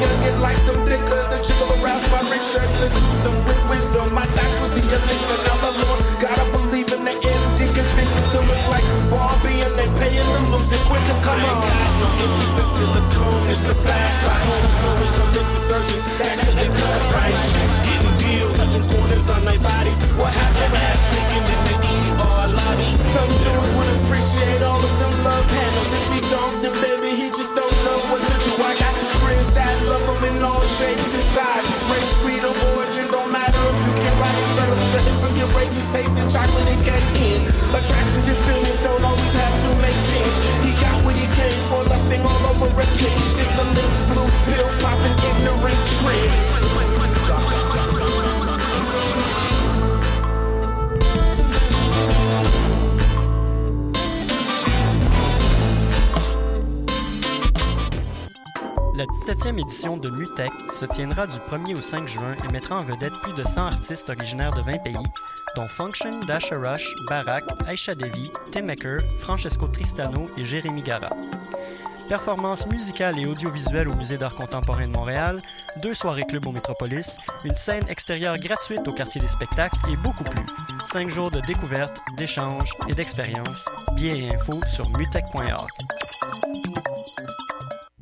young and like them thicker. The jiggle arouse my rich shirt, seduce them with wisdom. My dice with the elixir. Now the Lord, gotta believe in the end. They can fix it to look like Barbie and they paying the lose it quicker. Come on. Got no interest in silicone. It's the fast life. Home stories of missing surgeons that couldn't cut right. Chicks getting deals, cutting corners on their bodies. What their ass thinking in the ER lobby? Some dudes would appreciate all of them love handles. If he don't, then La 17e édition de Mutech se tiendra du 1er au 5 juin et mettra en vedette plus de 100 artistes originaires de 20 pays, dont Function, Dasha Rush, Barak, Aisha Devi, Tim Maker, Francesco Tristano et Jérémy Gara. Performances musicales et audiovisuelles au Musée d'art contemporain de Montréal, deux soirées club au Métropolis, une scène extérieure gratuite au quartier des spectacles et beaucoup plus. Cinq jours de découverte, d'échanges et d'expériences. Billets et infos sur mutech.org.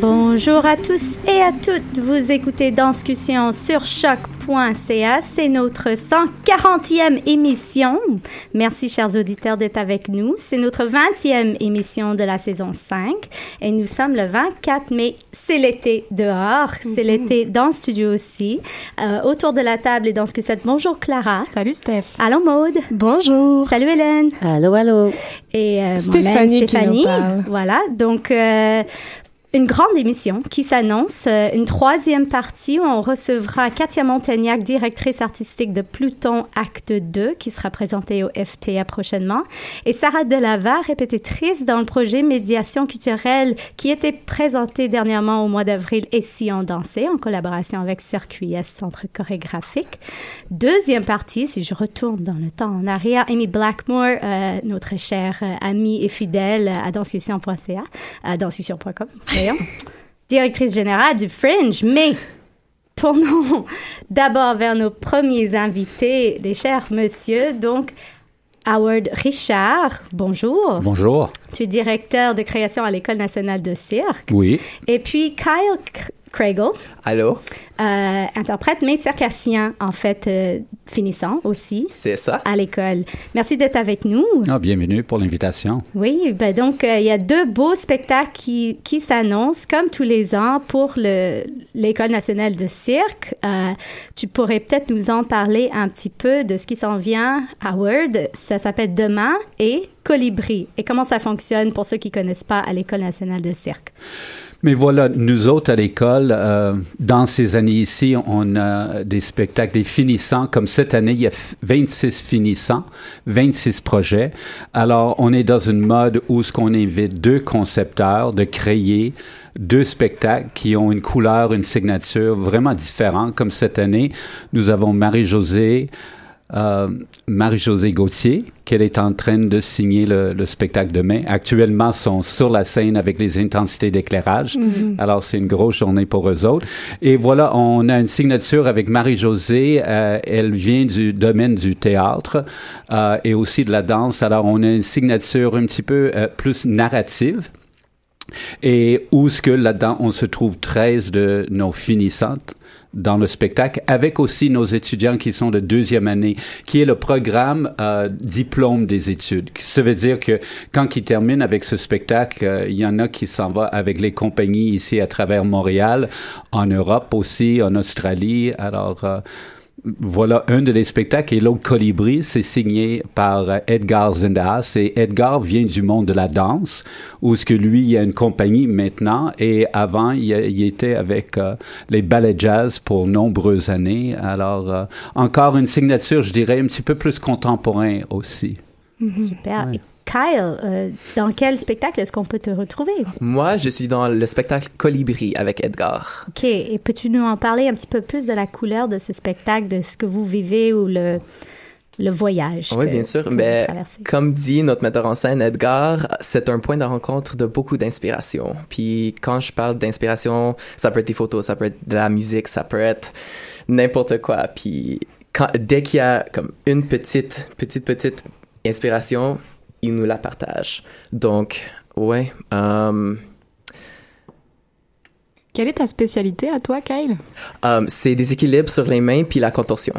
Bonjour à tous et à toutes. Vous écoutez Danscussion sur choc.ca. C'est notre 140e émission. Merci, chers auditeurs, d'être avec nous. C'est notre 20e émission de la saison 5 et nous sommes le 24 mai. C'est l'été dehors. C'est l'été dans le studio aussi. Euh, autour de la table et dans ce que c'est. Bonjour, Clara. Salut, Steph. Allô, Maude. Bonjour. Salut, Hélène. Allô, allô. Et euh, Stéphanie qui nous Stéphanie. parle. Voilà. Donc, euh, une grande émission qui s'annonce, euh, une troisième partie où on recevra Katia Montagnac, directrice artistique de Pluton Acte 2, qui sera présentée au FTA prochainement, et Sarah Delavar, répétitrice dans le projet Médiation culturelle qui était présenté dernièrement au mois d'avril et si on dansait, en collaboration avec Circuit S, Centre chorégraphique. Deuxième partie, si je retourne dans le temps en arrière, Amy Blackmore, euh, notre chère euh, amie et fidèle à danscussion.ca, à danscussion.com, directrice générale du Fringe, mais tournons d'abord vers nos premiers invités, les chers monsieur, donc Howard Richard, bonjour. Bonjour. Tu es directeur de création à l'École nationale de cirque. Oui. Et puis Kyle Craigle, Allô? euh, interprète, mais circassien, en fait, euh, finissant aussi C'est ça? à l'école. Merci d'être avec nous. Ah, bienvenue pour l'invitation. Oui, ben donc euh, il y a deux beaux spectacles qui, qui s'annoncent comme tous les ans pour le- l'École nationale de cirque. Euh, tu pourrais peut-être nous en parler un petit peu de ce qui s'en vient, Howard. Ça s'appelle Demain et Colibri. Et comment ça fonctionne pour ceux qui connaissent pas à l'École nationale de cirque? Mais voilà, nous autres à l'école, euh, dans ces années ici, on a des spectacles, des finissants. Comme cette année, il y a f- 26 finissants, 26 projets. Alors, on est dans une mode où ce qu'on invite deux concepteurs de créer deux spectacles qui ont une couleur, une signature vraiment différente. Comme cette année, nous avons Marie-Josée, euh, Marie-Josée Gauthier, qu'elle est en train de signer le, le spectacle demain. Actuellement, sont sur la scène avec les intensités d'éclairage. Alors, c'est une grosse journée pour eux autres. Et voilà, on a une signature avec Marie-Josée. Euh, elle vient du domaine du théâtre euh, et aussi de la danse. Alors, on a une signature un petit peu euh, plus narrative. Et où ce que là-dedans, on se trouve 13 de nos finissantes? Dans le spectacle, avec aussi nos étudiants qui sont de deuxième année, qui est le programme euh, diplôme des études. Ça veut dire que quand ils terminent avec ce spectacle, euh, il y en a qui s'en vont avec les compagnies ici à travers Montréal, en Europe aussi, en Australie. Alors, euh, voilà un de les spectacles et l'autre Colibri, c'est signé par euh, Edgar Zendas et Edgar vient du monde de la danse où ce que lui il a une compagnie maintenant et avant il, il était avec euh, les ballets jazz pour nombreuses années. Alors euh, encore une signature je dirais un petit peu plus contemporain aussi. Super. Et Kyle, euh, dans quel spectacle est-ce qu'on peut te retrouver? Moi, je suis dans le spectacle Colibri avec Edgar. OK. Et peux-tu nous en parler un petit peu plus de la couleur de ce spectacle, de ce que vous vivez ou le, le voyage? Oui, que- bien sûr. Mais traversez? comme dit notre metteur en scène, Edgar, c'est un point de rencontre de beaucoup d'inspiration. Puis quand je parle d'inspiration, ça peut être des photos, ça peut être de la musique, ça peut être n'importe quoi. Puis quand, dès qu'il y a comme une petite, petite, petite inspiration, il nous la partage. Donc, ouais. euh, Quelle est ta spécialité à toi, Kyle? euh, c'est des équilibres sur les mains puis la contorsion.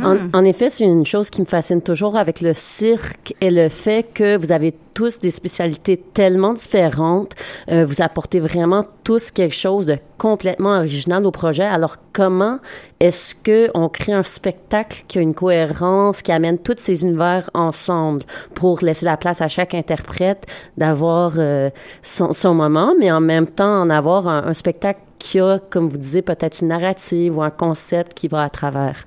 En, en effet, c'est une chose qui me fascine toujours avec le cirque et le fait que vous avez tous des spécialités tellement différentes. Euh, vous apportez vraiment tous quelque chose de complètement original au projet. Alors, comment est-ce que on crée un spectacle qui a une cohérence, qui amène tous ces univers ensemble pour laisser la place à chaque interprète d'avoir euh, son, son moment, mais en même temps en avoir un, un spectacle qui a, comme vous disiez, peut-être une narrative ou un concept qui va à travers?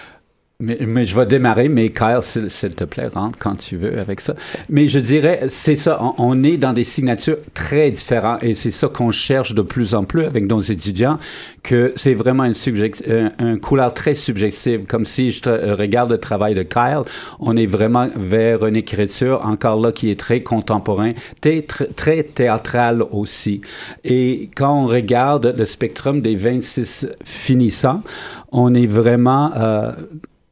Mais, mais je vais démarrer, mais Kyle, s'il te plaît, rentre quand tu veux avec ça. Mais je dirais, c'est ça, on, est dans des signatures très différentes et c'est ça qu'on cherche de plus en plus avec nos étudiants, que c'est vraiment une, un, un couleur très subjective. Comme si je regarde le travail de Kyle, on est vraiment vers une écriture encore là qui est très contemporain, très, très théâtrale aussi. Et quand on regarde le spectrum des 26 finissants, on est vraiment euh,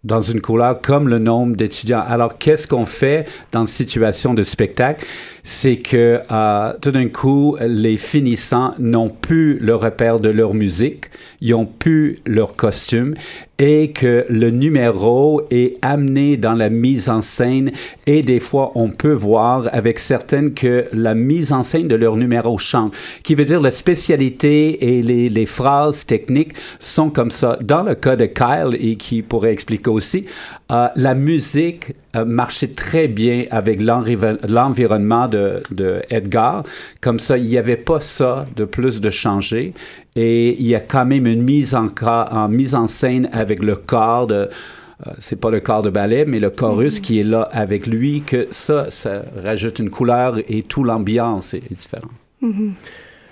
dans une couleur comme le nombre d'étudiants. Alors, qu'est-ce qu'on fait dans une situation de spectacle? C'est que euh, tout d'un coup, les finissants n'ont plus le repère de leur musique, ils ont plus leur costume et que le numéro est amené dans la mise en scène et des fois on peut voir avec certaines que la mise en scène de leur numéro change, qui veut dire la spécialité et les, les phrases techniques sont comme ça. Dans le cas de Kyle et qui pourrait expliquer aussi, euh, la musique euh, marchait très bien avec l'environnement de, de Edgar. Comme ça, il n'y avait pas ça de plus de changer. Et il y a quand même une mise en, mise en scène avec le corps de, euh, c'est pas le corps de ballet, mais le chorus qui est là avec lui, que ça, ça rajoute une couleur et tout l'ambiance est, est différent.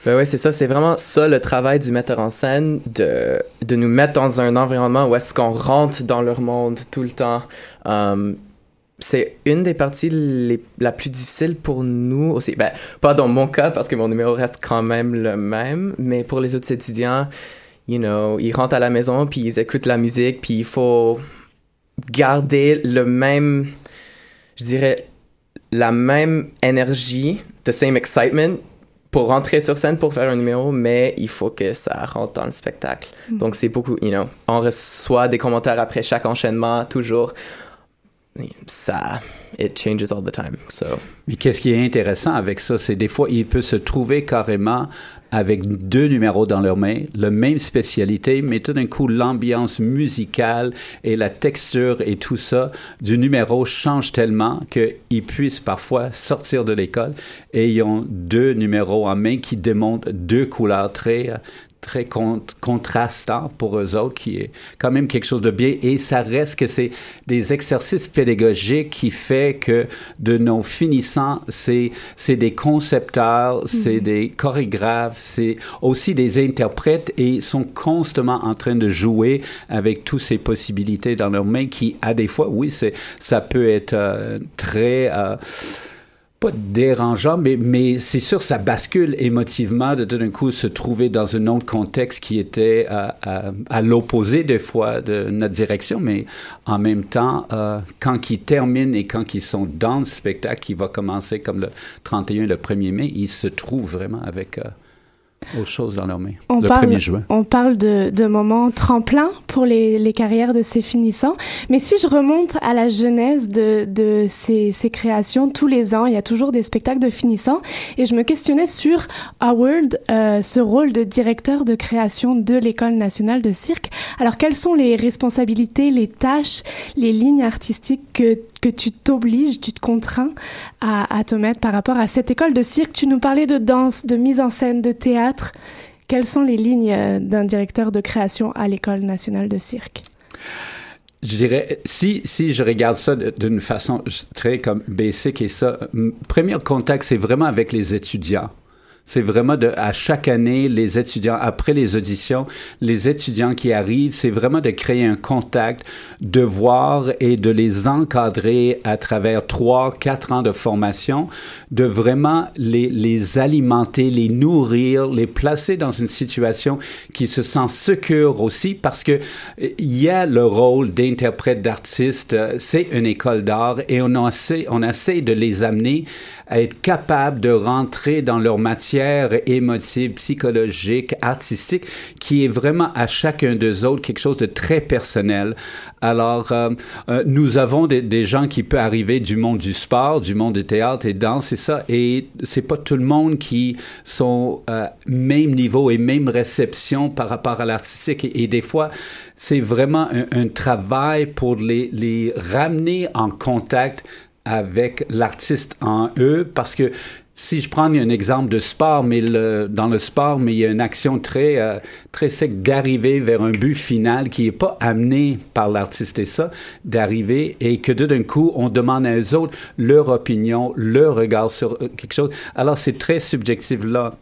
Ben ouais, c'est ça, c'est vraiment ça le travail du metteur en scène, de, de nous mettre dans un environnement où est-ce qu'on rentre dans leur monde tout le temps. Um, c'est une des parties les, la plus difficile pour nous aussi. Ben, pas dans mon cas, parce que mon numéro reste quand même le même, mais pour les autres étudiants, you know, ils rentrent à la maison, puis ils écoutent la musique, puis il faut garder le même, je dirais, la même énergie, the same excitement pour rentrer sur scène pour faire un numéro, mais il faut que ça rentre dans le spectacle. Donc c'est beaucoup, you know, on reçoit des commentaires après chaque enchaînement, toujours. Ça, it changes all the time. So, Mais qu'est-ce qui est intéressant avec ça, c'est des fois, il peut se trouver carrément avec deux numéros dans leurs mains, la même spécialité, mais tout d'un coup, l'ambiance musicale et la texture et tout ça du numéro change tellement qu'ils puissent parfois sortir de l'école et ils ont deux numéros en main qui démontrent deux couleurs très très con- contrastant pour eux autres, qui est quand même quelque chose de bien. Et ça reste que c'est des exercices pédagogiques qui fait que de nos finissants, c'est c'est des concepteurs, c'est des chorégraphes, c'est aussi des interprètes et ils sont constamment en train de jouer avec toutes ces possibilités dans leurs mains qui, à des fois, oui, c'est ça peut être euh, très... euh, pas dérangeant, mais, mais c'est sûr, ça bascule émotivement de tout d'un coup se trouver dans un autre contexte qui était à, à, à l'opposé des fois de notre direction, mais en même temps, euh, quand ils terminent et quand ils sont dans le spectacle qui va commencer comme le 31 le 1er mai, ils se trouvent vraiment avec... Euh, dans. On le parle, 1er juin. On parle de, de moments tremplins pour les, les carrières de ces finissants. Mais si je remonte à la genèse de, de ces, ces créations, tous les ans, il y a toujours des spectacles de finissants. Et je me questionnais sur Howard, euh, ce rôle de directeur de création de l'École nationale de cirque. Alors, quelles sont les responsabilités, les tâches, les lignes artistiques que que tu t'obliges, tu te contrains à, te mettre par rapport à cette école de cirque. Tu nous parlais de danse, de mise en scène, de théâtre. Quelles sont les lignes euh, d'un directeur de création à l'École nationale de cirque? Je dirais, si, si je regarde ça d'une façon très comme basic et ça, premier contact, c'est vraiment avec les étudiants. C'est vraiment de, à chaque année, les étudiants, après les auditions, les étudiants qui arrivent, c'est vraiment de créer un contact, de voir et de les encadrer à travers trois, quatre ans de formation, de vraiment les, les alimenter, les nourrir, les placer dans une situation qui se sent secure aussi parce que il y a le rôle d'interprète, d'artiste, c'est une école d'art et on essaie, on essaie de les amener à être capables de rentrer dans leur matière émotive, psychologique, artistique, qui est vraiment à chacun d'eux autres quelque chose de très personnel. Alors, euh, euh, nous avons des, gens qui peuvent arriver du monde du sport, du monde du théâtre et danse, et ça, et c'est pas tout le monde qui sont euh, même niveau et même réception par rapport à l'artistique, et, et, des fois, c'est vraiment un, un travail pour les, les ramener en contact avec l'artiste en eux parce que si je prends un exemple de sport, mais le, dans le sport, mais il y a une action très euh, très sec d'arriver vers un but final qui est pas amené par l'artiste et ça, d'arriver et que d'un coup on demande à eux autres leur opinion, leur regard sur quelque chose. Alors c'est très subjectif là.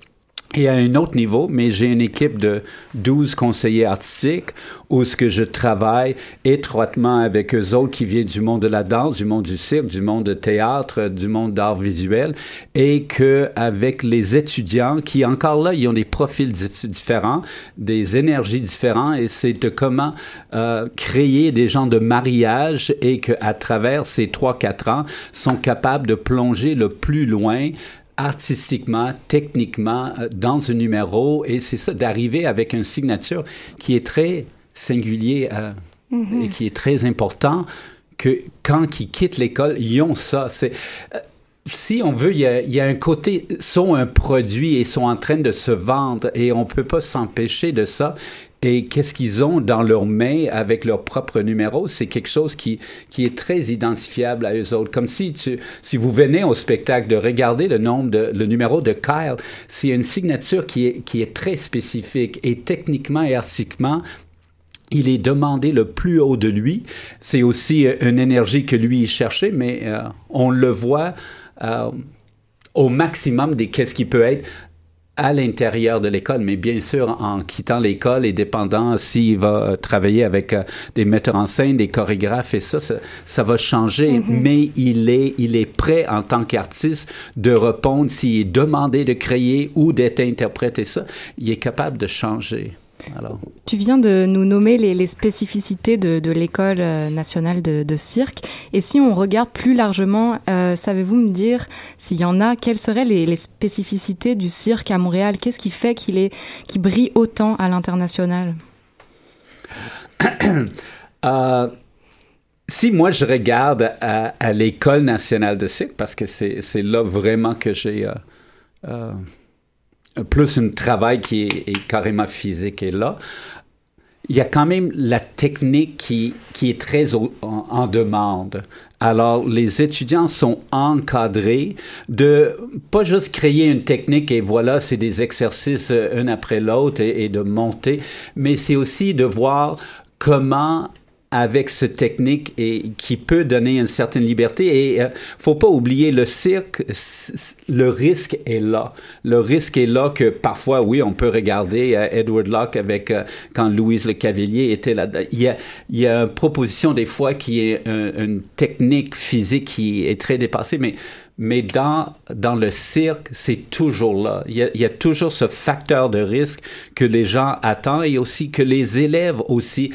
Et à un autre niveau, mais j'ai une équipe de 12 conseillers artistiques où ce que je travaille étroitement avec eux autres qui viennent du monde de la danse, du monde du cirque, du monde de théâtre, du monde d'art visuel et que avec les étudiants qui encore là, ils ont des profils dif différents, des énergies différentes et c'est de comment euh, créer des gens de mariage et que à travers ces trois quatre ans sont capables de plonger le plus loin artistiquement, techniquement dans un numéro et c'est ça d'arriver avec une signature qui est très singulier euh, mm -hmm. et qui est très important que quand ils quittent l'école, ils ont ça. C'est euh, si on veut, il y, a, il y, a, un côté, sont un produit et sont en train de se vendre et on peut pas s'empêcher de ça et qu'est-ce qu'ils ont dans leurs mains avec leur propre numéro, c'est quelque chose qui, qui est très identifiable à eux autres. Comme si, tu, si vous venez au spectacle de regarder le nombre de, le numéro de Kyle, c'est une signature qui est, qui est très spécifique et techniquement et artistiquement, il est demandé le plus haut de lui. C'est aussi une énergie que lui cherchait, mais euh, on le voit euh, au maximum de qu'est-ce qui peut être à l'intérieur de l'école, mais bien sûr, en quittant l'école et dépendant s'il va travailler avec euh, des metteurs en scène, des chorégraphes et ça, ça, ça va changer, mm -hmm. mais il est, il est prêt en tant qu'artiste de répondre s'il est demandé de créer ou d'être interprété ça, il est capable de changer. Alors. Tu viens de nous nommer les, les spécificités de, de l'École nationale de, de, cirque. Et si on regarde plus largement, euh, savez-vous me dire s'il y en a, quelles seraient les, les spécificités du cirque à Montréal? Qu'est-ce qui fait qu'il est, qu brille autant à l'international? Euh, Si moi je regarde à, à l'École nationale de cirque, parce que c'est là vraiment que j'ai... Euh, plus un travail qui est, carrément physique est là. Il y a quand même la technique qui, qui est très en, demande. Alors, les étudiants sont encadrés de pas juste créer une technique et voilà, c'est des exercices un après l'autre et, et de monter, mais c'est aussi de voir comment avec cette technique et qui peut donner une certaine liberté. Et euh, faut pas oublier le cirque, le risque est là. Le risque est là que parfois, oui, on peut regarder euh, Edward Locke avec euh, quand Louise Le Cavalier était là. Il y a, il y a une proposition des fois qui est un, une technique physique qui est très dépassée, mais mais dans, dans le cirque, c'est toujours là. Il y, a, il y, a, toujours ce facteur de risque que les gens attendent et aussi que les élèves aussi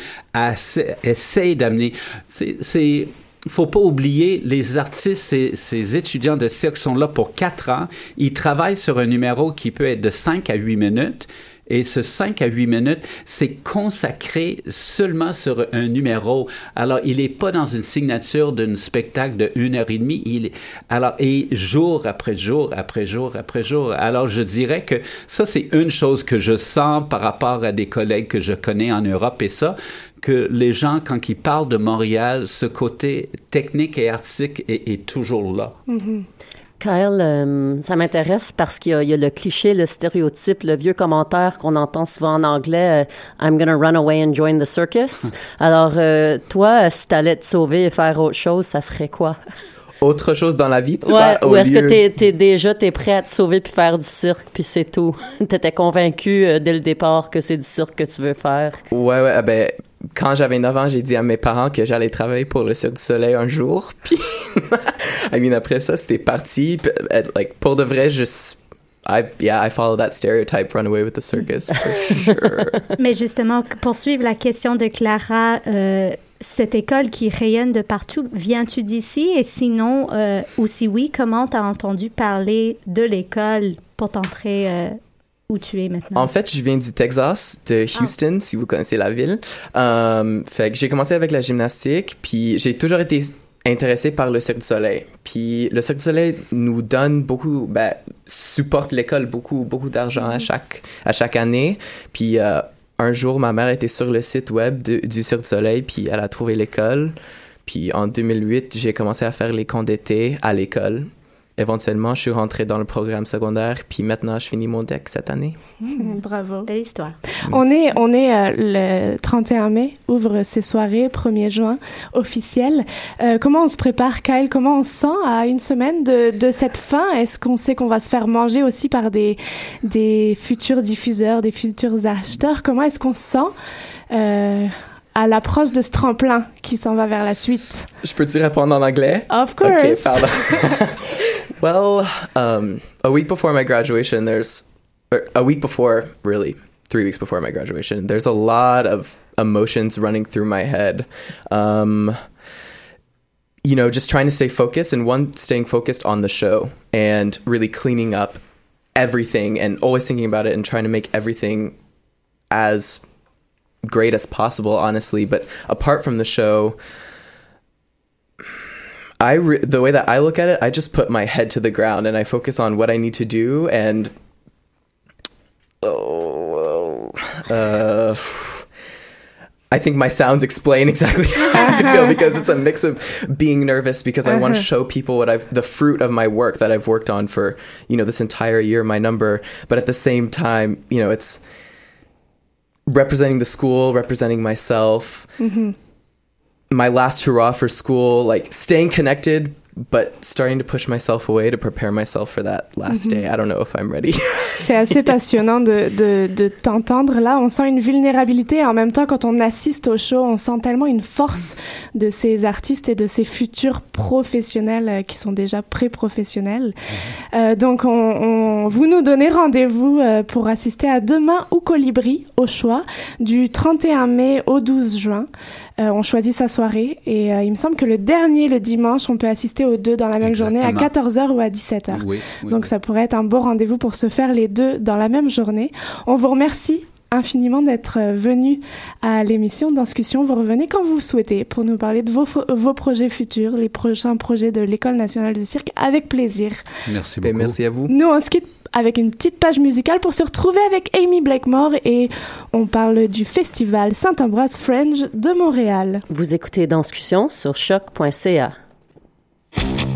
essayent d'amener. C'est faut pas oublier, les artistes, ces, ces, étudiants de cirque sont là pour quatre ans. Ils travaillent sur un numéro qui peut être de 5 à 8 minutes. Et ce 5 à 8 minutes, c'est consacré seulement sur un numéro. Alors, il n'est pas dans une signature d'un spectacle de une heure et demie. Il alors, et jour après jour, après jour, après jour. Alors, je dirais que ça, c'est une chose que je sens par rapport à des collègues que je connais en Europe. Et ça, que les gens, quand ils parlent de Montréal, ce côté technique et artistique est, est toujours là. Mm-hmm. Kyle, euh, ça m'intéresse parce qu'il y, y, a le cliché, le stéréotype, le vieux commentaire qu'on entend souvent en anglais, euh, I'm gonna run away and join the circus. Alors, euh, toi, si t'allais te sauver et faire autre chose, ça serait quoi? Autre chose dans la vie, tu ouais, vois, ou est-ce lieu... que t'es, t'es déjà t'es prêt à te sauver puis faire du cirque puis c'est tout? T'étais convaincu euh, dès le départ que c'est du cirque que tu veux faire? Ouais, ouais, ben quand j'avais 9 ans, j'ai dit à mes parents que j'allais travailler pour le Cirque du Soleil un jour. Puis, I mean, après ça, c'était parti. Like, pour de vrai, je I, yeah, I follow that stereotype, run away with the circus, for sure. Mais justement, pour suivre la question de Clara, euh, cette école qui rayonne de partout, viens-tu d'ici? Et sinon, euh, ou si oui, comment t'as entendu parler de l'école pour t'entrer euh, où tu es maintenant? En fait, je viens du Texas, de Houston, ah. si vous connaissez la ville. Um, fait que j'ai commencé avec la gymnastique, puis j'ai toujours été intéressé par le Cirque du Soleil. Puis le Cirque du Soleil nous donne beaucoup, ben, supporte l'école beaucoup, beaucoup d'argent à chaque, à chaque année. Puis euh, un jour, ma mère était sur le site web de, du Cirque du Soleil, puis elle a trouvé l'école. Puis en 2008, j'ai commencé à faire les camps d'été à l'école éventuellement, je suis rentré dans le programme secondaire, puis maintenant, je finis mon deck cette année. Mmh, bravo. Belle histoire. On est, on est euh, le 31 mai, ouvre ses soirées, 1er juin, officiel. Euh, comment on se prépare, Kyle? Comment on se sent à une semaine de, de cette fin? Est-ce qu'on sait qu'on va se faire manger aussi par des, des futurs diffuseurs, des futurs acheteurs? Comment est-ce qu'on se sent? Euh, à l'approche de ce tremplin qui s'en va vers la suite. Je peux-tu répondre en anglais? Of course. Okay, pardon. well, um, a week before my graduation, there's a week before, really, three weeks before my graduation, there's a lot of emotions running through my head. Um, you know, just trying to stay focused and one, staying focused on the show and really cleaning up everything and always thinking about it and trying to make everything as great as possible, honestly. But apart from the show, I re- the way that I look at it, I just put my head to the ground and I focus on what I need to do and oh, uh, I think my sounds explain exactly how I feel because it's a mix of being nervous because I want to show people what I've the fruit of my work that I've worked on for you know this entire year, my number, but at the same time, you know, it's representing the school, representing myself. Mm-hmm. My last hurrah for school, like staying connected, but starting to push myself away to prepare myself for that last mm-hmm. day. I don't know if I'm ready. C'est assez passionnant de, de, de t'entendre là. On sent une vulnérabilité et en même temps, quand on assiste au show, on sent tellement une force de ces artistes et de ces futurs professionnels euh, qui sont déjà pré-professionnels. Mm-hmm. Euh, donc, on, on, vous nous donnez rendez-vous euh, pour assister à Demain ou Colibri au choix du 31 mai au 12 juin. On choisit sa soirée et il me semble que le dernier, le dimanche, on peut assister aux deux dans la même Exactement. journée à 14h ou à 17h. Oui, oui, Donc oui. ça pourrait être un beau rendez-vous pour se faire les deux dans la même journée. On vous remercie infiniment d'être euh, venu à l'émission Discussion. Vous revenez quand vous souhaitez pour nous parler de vos, vos projets futurs, les prochains projets de l'École nationale du cirque, avec plaisir. Merci beaucoup. Et merci à vous. Nous, on se quitte avec une petite page musicale pour se retrouver avec Amy Blakemore et on parle du festival Saint-Ambroise Fringe de Montréal. Vous écoutez Discussion sur choc.ca. Thank you.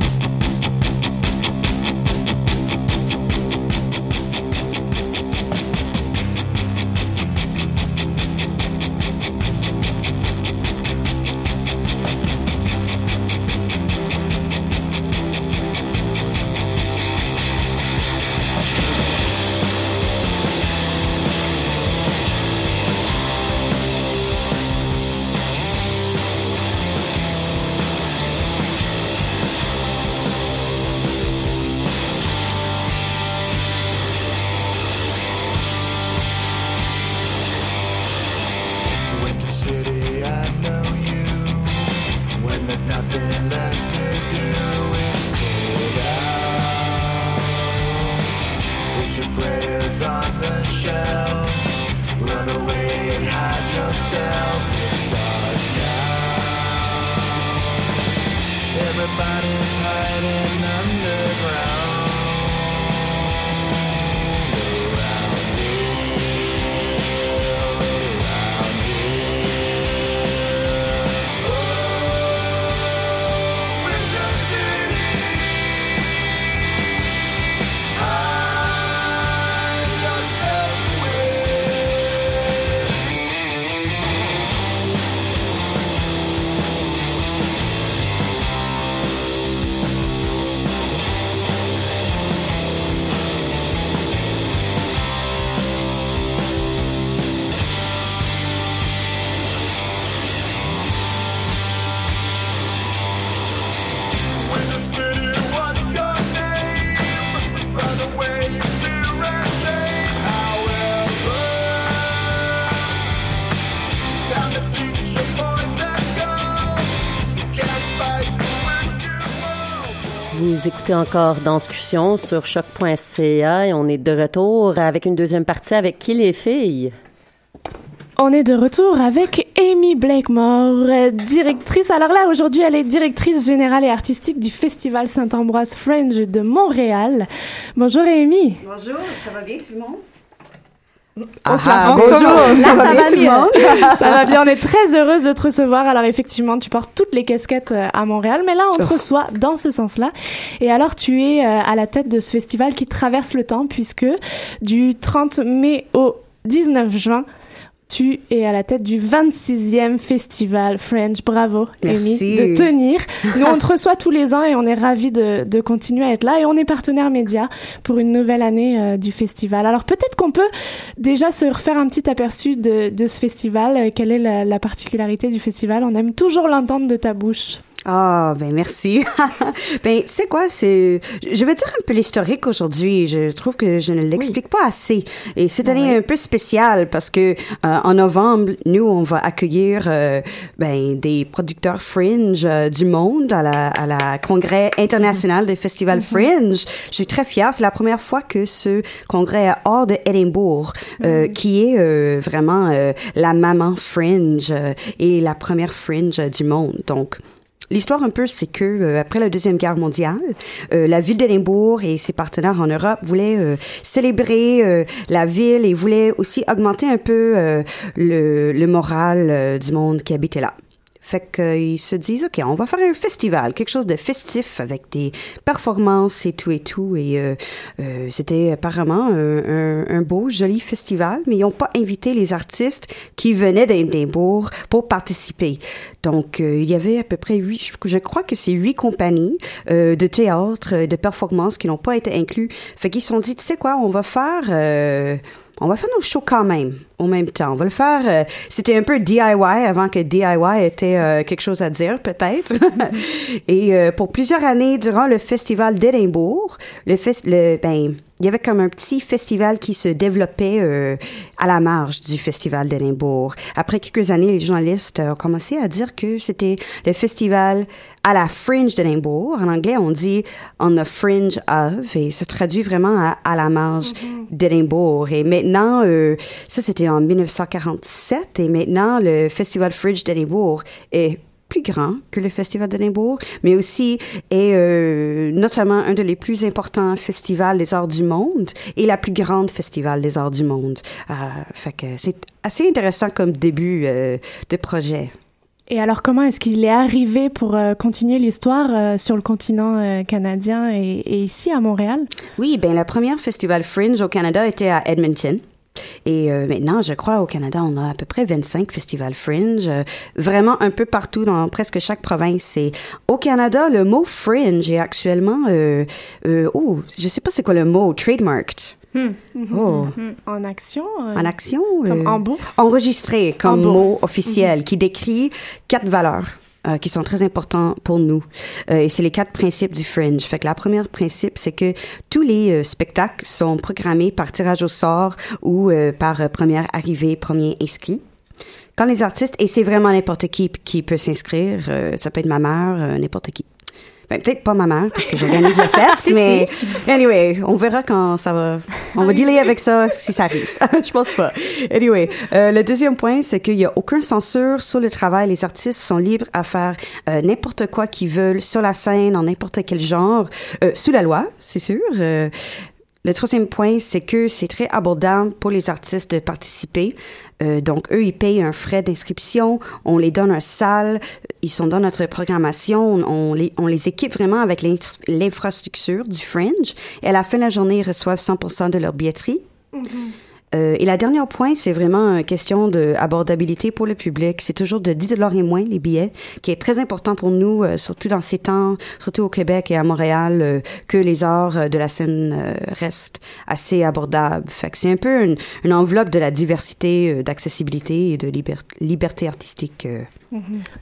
Encore Danscussion sur choc.ca et on est de retour avec une deuxième partie avec qui les filles? On est de retour avec Amy Blakemore, directrice. Alors là, aujourd'hui, elle est directrice générale et artistique du Festival Saint-Ambroise Fringe de Montréal. Bonjour Amy. Bonjour, ça va bien tout le monde? On se Ah, la- bonjour, ça va bien, ça va bien, on est très heureuse de te recevoir. Alors effectivement, tu portes toutes les casquettes euh, à Montréal, mais là, on te reçoit dans ce sens-là. Et alors, tu es euh, à la tête de ce festival qui traverse le temps, puisque du 30 mai au 19 juin, tu es à la tête du 26e festival French. Bravo, Merci. Amy, de tenir. Nous, on te reçoit tous les ans et on est ravis de, de continuer à être là. Et on est partenaire média pour une nouvelle année euh, du festival. Alors, peut-être qu'on peut déjà se refaire un petit aperçu de, de ce festival. Euh, quelle est la, la particularité du festival? On aime toujours l'entendre de ta bouche. Ah, ben merci. ben, tu sais quoi, c'est... Je vais dire un peu l'historique aujourd'hui. Je trouve que je ne l'explique pas assez. Et cette année est un peu spéciale parce que euh, en novembre, nous, on va accueillir euh, ben, des producteurs fringe euh, du monde à la, à la congrès international des festivals fringe. Je suis très fière. C'est la première fois que ce congrès est hors de Édimbourg, euh, qui est euh, vraiment euh, la maman fringe euh, et la première fringe du monde. Donc, L'histoire un peu, c'est que euh, après la deuxième guerre mondiale, euh, la ville d'Édimbourg et ses partenaires en Europe voulaient euh, célébrer euh, la ville et voulaient aussi augmenter un peu euh, le, le moral euh, du monde qui habitait là. Fait qu'ils se disent, OK, on va faire un festival, quelque chose de festif avec des performances et tout et tout. Et euh, euh, c'était apparemment un, un- beau, joli festival, mais ils n'ont pas invité les artistes qui venaient d'Édimbourg pour participer. Donc, euh, il y avait à peu près huit, je, crois que c'est huit compagnies euh, de théâtre, euh, de performances qui n'ont pas été inclus. Fait qu'ils se sont dit, tu sais quoi, on va faire... on va faire nos shows quand même, au même temps. On va le faire. euh, C'était un peu DIY avant que DIY était euh, quelque chose à dire, peut-être. Et euh, pour plusieurs années, durant le festival d'Édimbourg, le, le ben, il y avait comme un petit festival qui se développait à la marge du festival d'Édimbourg. Après quelques années, les journalistes ont commencé à dire que c'était le festival à la fringe d'Édimbourg. En anglais, on dit on the fringe of, et ça traduit vraiment à, à la marge d'Édimbourg. Et maintenant, euh, ça c'était en 1947, et maintenant le festival fringe d'Édimbourg est plus grand que le Festival d'Édimbourg, mais aussi est euh, notamment un des plus importants festivals des arts du monde et la plus grande festival des arts du monde. Euh, fait que c'est assez intéressant comme début euh, de projet. Et alors, comment est-ce qu'il est arrivé pour euh, continuer l'histoire euh, sur le continent euh, canadien et, ici à Montréal? Oui, ben la première festival Fringe au Canada était à Edmonton. Et maintenant, je crois, au Canada, on a à peu près 25 festivals fringe, vraiment un peu partout dans presque chaque province. Et au Canada, le mot fringe est actuellement, euh, oh, je sais pas c'est quoi le mot, trademarked. Oh. En action? euh, En action? Comme euh, en bourse? Enregistré comme En mot officiel qui décrit quatre valeurs. euh, qui sont très importants pour nous. Euh, et c'est les quatre principes du fringe. Fait que la première principe, c'est que tous les euh, spectacles sont programmés par tirage au sort ou par première arrivée, premier inscrit. Quand les artistes, et c'est vraiment n'importe qui qui peut s'inscrire, ça peut être ma mère, n'importe qui. Ben, peut-être pas ma mère, parce que j'organise la fête, mais anyway, on verra quand ça va On va dealer avec ça si ça arrive. je pense pas. Anyway, euh, le deuxième point, c'est qu'il y a aucune censure sur le travail. Les artistes sont libres à faire euh, n'importe quoi qu'ils veulent sur la scène, en n'importe quel genre, euh, sous la loi, c'est sûr. Euh, le troisième point, c'est que c'est très abordable pour les artistes de participer. Euh, donc, eux, ils payent un frais d'inscription, on les donne un salle, ils sont dans notre programmation, on, les, on les équipe vraiment avec l'in- l'infrastructure du Fringe. Et à la fin de la journée, ils reçoivent 100% de leur billetterie. Euh, et la dernière point, c'est vraiment une question d'abordabilité pour le public. C'est toujours de 10 dollars et moins les billets, qui est très important pour nous, euh, surtout dans ces temps, surtout au Québec et à Montréal, euh, que les arts euh, de la scène euh, restent assez abordables. C'est un peu une, enveloppe de la diversité, euh, d'accessibilité et de liber- liberté artistique. euh.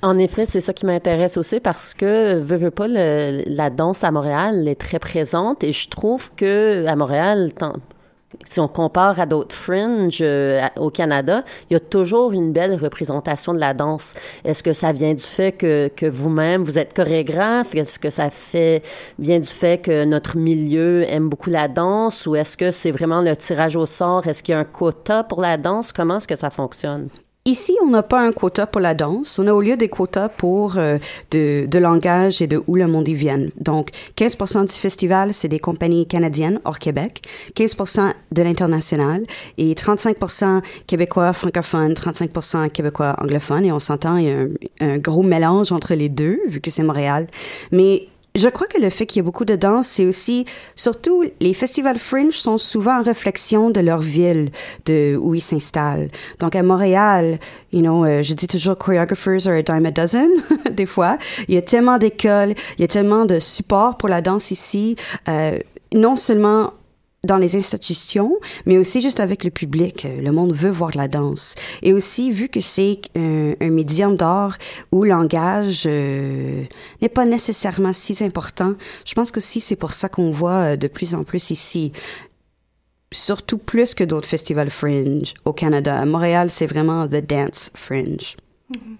En effet, c'est ça qui m'intéresse aussi parce que, veux, veux pas, la danse à Montréal est très présente et je trouve que à Montréal, tant- si on compare à d'autres fringes euh, au Canada, il y a toujours une belle représentation de la danse. Est-ce que ça vient du fait que, que vous-même, vous êtes chorégraphe? Est-ce que ça fait, vient du fait que notre milieu aime beaucoup la danse? Ou est-ce que c'est vraiment le tirage au sort? Est-ce qu'il y a un quota pour la danse? Comment est-ce que ça fonctionne? Ici, on n'a pas un quota pour la danse. On a au lieu des quotas pour euh, de, de langage et de où le monde y vienne. Donc, 15 du festival, c'est des compagnies canadiennes hors Québec, 15 de l'international et 35 québécois francophones, 35 québécois anglophones. Et on s'entend, il y a un, un gros mélange entre les deux, vu que c'est Montréal. Mais je crois que le fait qu'il y a beaucoup de danse, c'est aussi, surtout, les festivals fringe sont souvent en réflexion de leur ville, de où ils s'installent. Donc à Montréal, you know, euh, je dis toujours choreographers are a dime a dozen, des fois. Il y a tellement d'écoles, il y a tellement de support pour la danse ici, euh, non seulement dans les institutions, mais aussi juste avec le public. Euh, Le monde veut voir la danse. Et aussi, vu que c'est un, un médium d'art où langage euh, n'est pas nécessairement si important, je pense que aussi c'est pour ça qu'on voit euh, de plus en plus ici. Surtout plus que d'autres festivals fringe au Canada. À Montréal, c'est vraiment the dance fringe.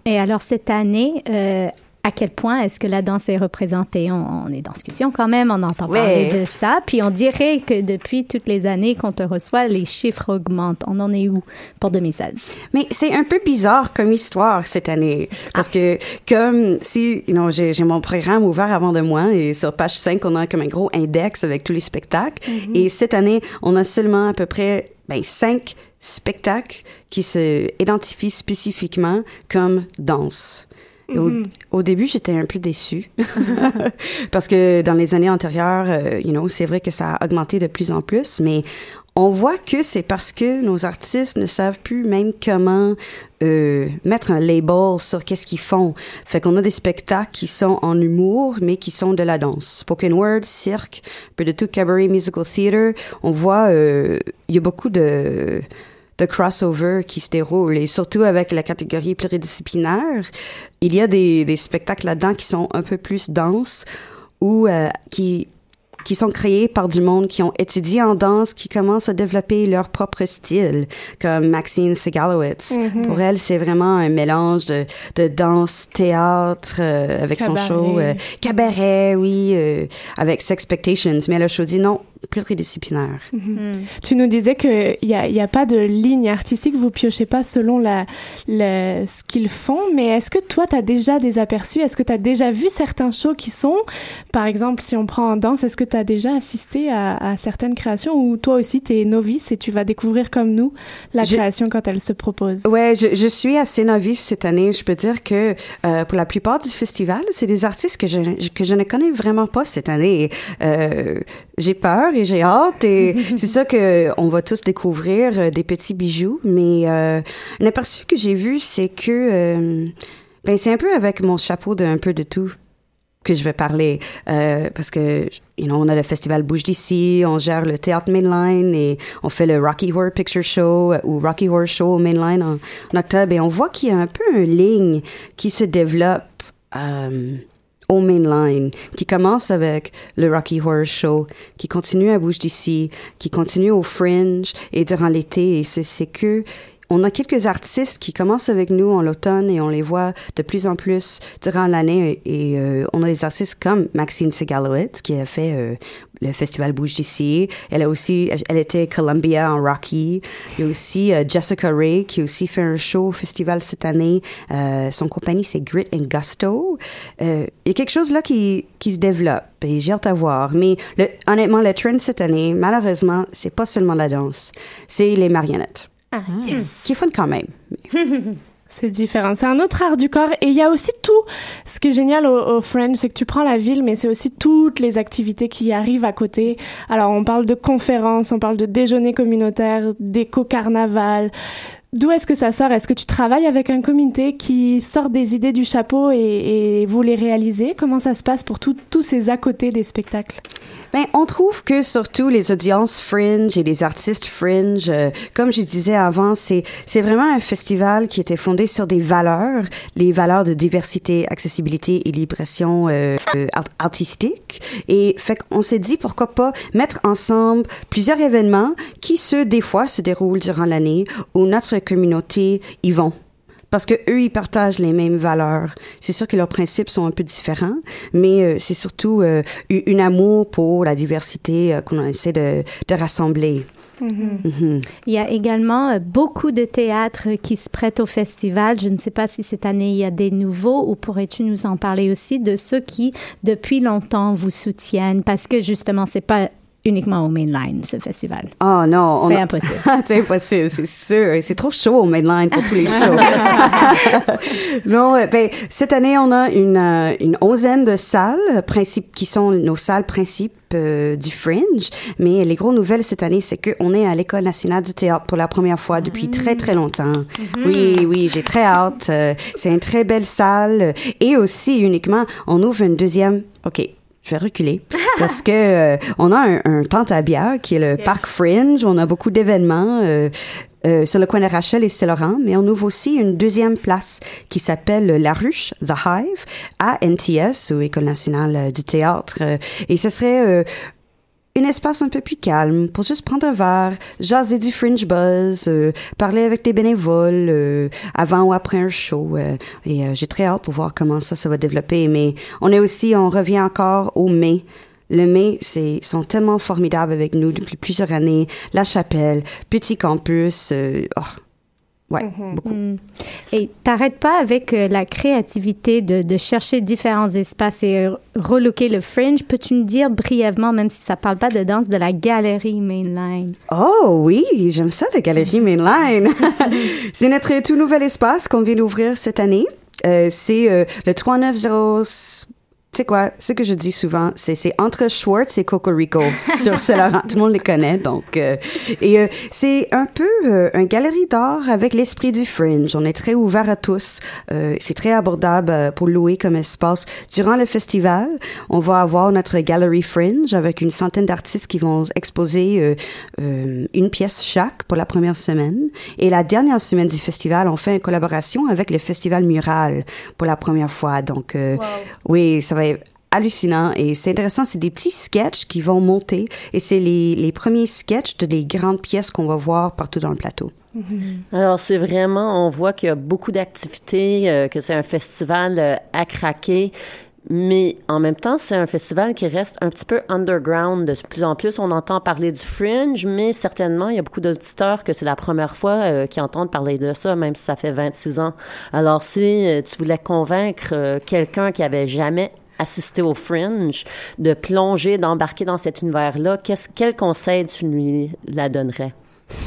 Et alors, cette année, euh, à quel point est-ce que la danse est représentée? On, on est dans discussion quand même, on entend parler de ça. Puis on dirait que depuis toutes les années qu'on te reçoit, les chiffres augmentent. On en est où pour 2016? Mais c'est un peu bizarre comme histoire cette année. Parce que, comme si, know, j'ai mon programme ouvert avant de moi et sur page 5, on a comme un gros index avec tous les spectacles. Et cette année, on a seulement à peu près, ben, cinq spectacles qui se identifient spécifiquement comme danse. Et au, au début, j'étais un peu déçue parce que dans les années antérieures, euh, you know, c'est vrai que ça a augmenté de plus en plus, mais on voit que c'est parce que nos artistes ne savent plus même comment euh, mettre un label sur qu'est-ce qu'ils font. Fait qu'on a des spectacles qui sont en humour, mais qui sont de la danse. Spoken word, cirque, un peu de tout, cabaret, musical theater. On voit, euh, il y a beaucoup de de crossover qui se déroule et surtout avec la catégorie pluridisciplinaire, il y a des, des spectacles là-dedans qui sont un peu plus denses ou euh, qui qui sont créés par du monde qui ont étudié en danse, qui commencent à développer leur propre style, comme Maxine Segalowitz. Mhm. Pour elle, c'est vraiment un mélange de, de danse, théâtre, euh, avec Cabaret. son show, euh, cabaret, oui, euh, avec Sexpectations. Mais elle a choisi, non, pluridisciplinaire. Mhm. Tu nous disais qu'il n'y a, il y a pas de ligne artistique, vous piochez pas selon la, la- ce qu'ils font, mais est-ce que toi, tu as déjà des aperçus? Est-ce que tu as déjà vu certains shows qui sont, par exemple, si on prend en danse, est-ce que tu as déjà assisté à, à certaines créations ou toi aussi, tu es novice et tu vas découvrir comme nous la Je- création quand elle se propose? Ouais, je, je suis assez novice cette année. Je peux dire que euh, pour la plupart du festival, c'est des artistes que je que je ne connais vraiment pas cette année. Euh, j'ai peur et j'ai hâte et c'est ça que on va tous découvrir euh, des petits bijoux. Mais euh, un aperçu que j'ai vu, c'est que euh, ben c'est un peu avec mon chapeau d'un peu de tout que je vais parler euh, parce que you know, on a le festival Bouge d'ici, on gère le théâtre Mainline et on fait le Rocky Horror Picture Show euh, ou Rocky Horror Show au Mainline en, en octobre et on voit qu'il y a un peu une ligne qui se développe euh, Mainline, qui commence avec le Rocky Horror Show, qui continue à Bouge d'ici, qui continue au Fringe et durant l'été et c'est que on a quelques artistes qui commencent avec nous en l'automne et on les voit de plus en plus durant l'année. Et, et, euh, on a des artistes comme Maxine Segalowitz qui a fait euh, le festival Bouge d'ici. Elle a aussi, elle était Columbia en Rocky. Il y a aussi euh, Jessica Ray qui a aussi fait un show au festival cette année. Euh, son compagnie c'est Grit and Gusto. Euh, il y a quelque chose là qui qui se développe et j'ai hâte à voir. Mais le, honnêtement, le trend cette année, malheureusement, c'est pas seulement la danse, c'est les marionnettes. Ah, yes. Qui est fun quand même. C'est différent. C'est un autre art du corps. Et il y a aussi tout. Ce qui est génial au, French, c'est que tu prends la ville, mais c'est aussi toutes les activités qui arrivent à côté. Alors, on parle de conférences, on parle de déjeuner communautaire, d'éco-carnaval. D'où est-ce que ça sort? Est-ce que tu travailles avec un comité qui sort des idées du chapeau et, et vous les réalisez? Comment ça se passe pour tous ces à côté des spectacles? Ben, on trouve que surtout les audiences fringe et les artistes fringe, euh, comme je disais avant, c'est c'est vraiment un festival qui était fondé sur des valeurs, les valeurs de diversité, accessibilité et libération euh, euh, art- artistique. Et fait qu'on s'est dit pourquoi pas mettre ensemble plusieurs événements qui se des fois se déroulent durant l'année où notre communauté y vont parce que eux ils partagent les mêmes valeurs. C'est sûr que leurs principes sont un peu différents, mais euh, c'est surtout euh, un amour pour la diversité euh, qu'on essaie de, de rassembler. Mhm. Il y a également euh, beaucoup de théâtres qui se prêtent au festival. Je ne sais pas si cette année il y a des nouveaux ou pourrais-tu nous en parler aussi de ceux qui depuis longtemps vous soutiennent? Parce que justement c'est pas uniquement au mainline ce festival. Oh non, on C'est a- impossible. c'est impossible, c'est sûr. C'est trop chaud au mainline pour tous les shows. non, euh, ben cette année on a une euh, une onzaine de salles euh, principes qui sont nos salles principes euh, du Fringe. Mais les grosses nouvelles cette année, c'est qu'on est à l'École nationale du théâtre pour la première fois depuis très, très longtemps. Oui, oui, j'ai très hâte. Euh, c'est une très belle salle. Et aussi, uniquement, on ouvre une deuxième... OK. Je vais reculer parce que euh, on a un, un tente à bière qui est le parc Fringe. On a beaucoup d'événements euh, euh, sur le coin de Rachel et Saint-Laurent, mais on ouvre aussi une deuxième place qui s'appelle La Ruche, The Hive, à NTS, ou École nationale euh, du théâtre. Euh, Et ce serait euh, un espace un peu plus calme pour juste prendre un verre, jaser du fringe buzz, euh, parler avec des bénévoles euh, avant ou après un show. euh, et euh, j'ai très hâte pour voir comment ça, ça va développer. Mais on est aussi, on revient encore au mai. Le mai, c'est sont tellement formidables avec nous depuis plusieurs années. La Chapelle, Petit Campus, euh, oh, ouais, beaucoup. Mm. Et t'arrêtes pas avec euh, la créativité de, de chercher différents espaces et euh, relooker le fringe. Peux-tu nous dire brièvement, même si ça parle pas de danse, de la galerie mainline? Oh oui, j'aime ça, la galerie Mainline. c'est notre tout nouvel espace qu'on vient d'ouvrir cette année. Euh, c'est euh, le 390... Tu sais quoi, ce que je dis souvent, c'est c'est entre Schwartz et Cocorico sur Saint-Laurent. Tout le monde les connaît, donc. euh, et euh, c'est un peu euh, un galerie d'art avec l'esprit du fringe. On est très ouvert à tous. Euh, c'est très abordable euh, pour louer comme espace. Durant le festival, on va avoir notre galerie fringe avec une centaine d'artistes qui vont exposer euh, une pièce chaque pour la première semaine. Et la dernière semaine du festival, on fait une collaboration avec le festival mural pour la première fois. Donc, euh, oui, ça va être hallucinant et c'est intéressant. C'est des petits sketchs qui vont monter et c'est les, les premiers sketchs de les grandes pièces qu'on va voir partout dans le plateau. Alors, c'est vraiment, on voit qu'il y a beaucoup d'activités, euh, que c'est un festival euh, à craquer. Mais en même temps, c'est un festival qui reste un petit peu underground. De plus en plus, on entend parler du fringe, mais certainement, il y a beaucoup d'auditeurs que c'est la première fois euh, qui entendent parler de ça, même si ça fait 26 ans. Alors, si euh, tu voulais convaincre euh, quelqu'un qui avait jamais assisté au fringe de plonger, d'embarquer dans cet univers-là, qu'est-ce, quel conseil tu lui la donnerais?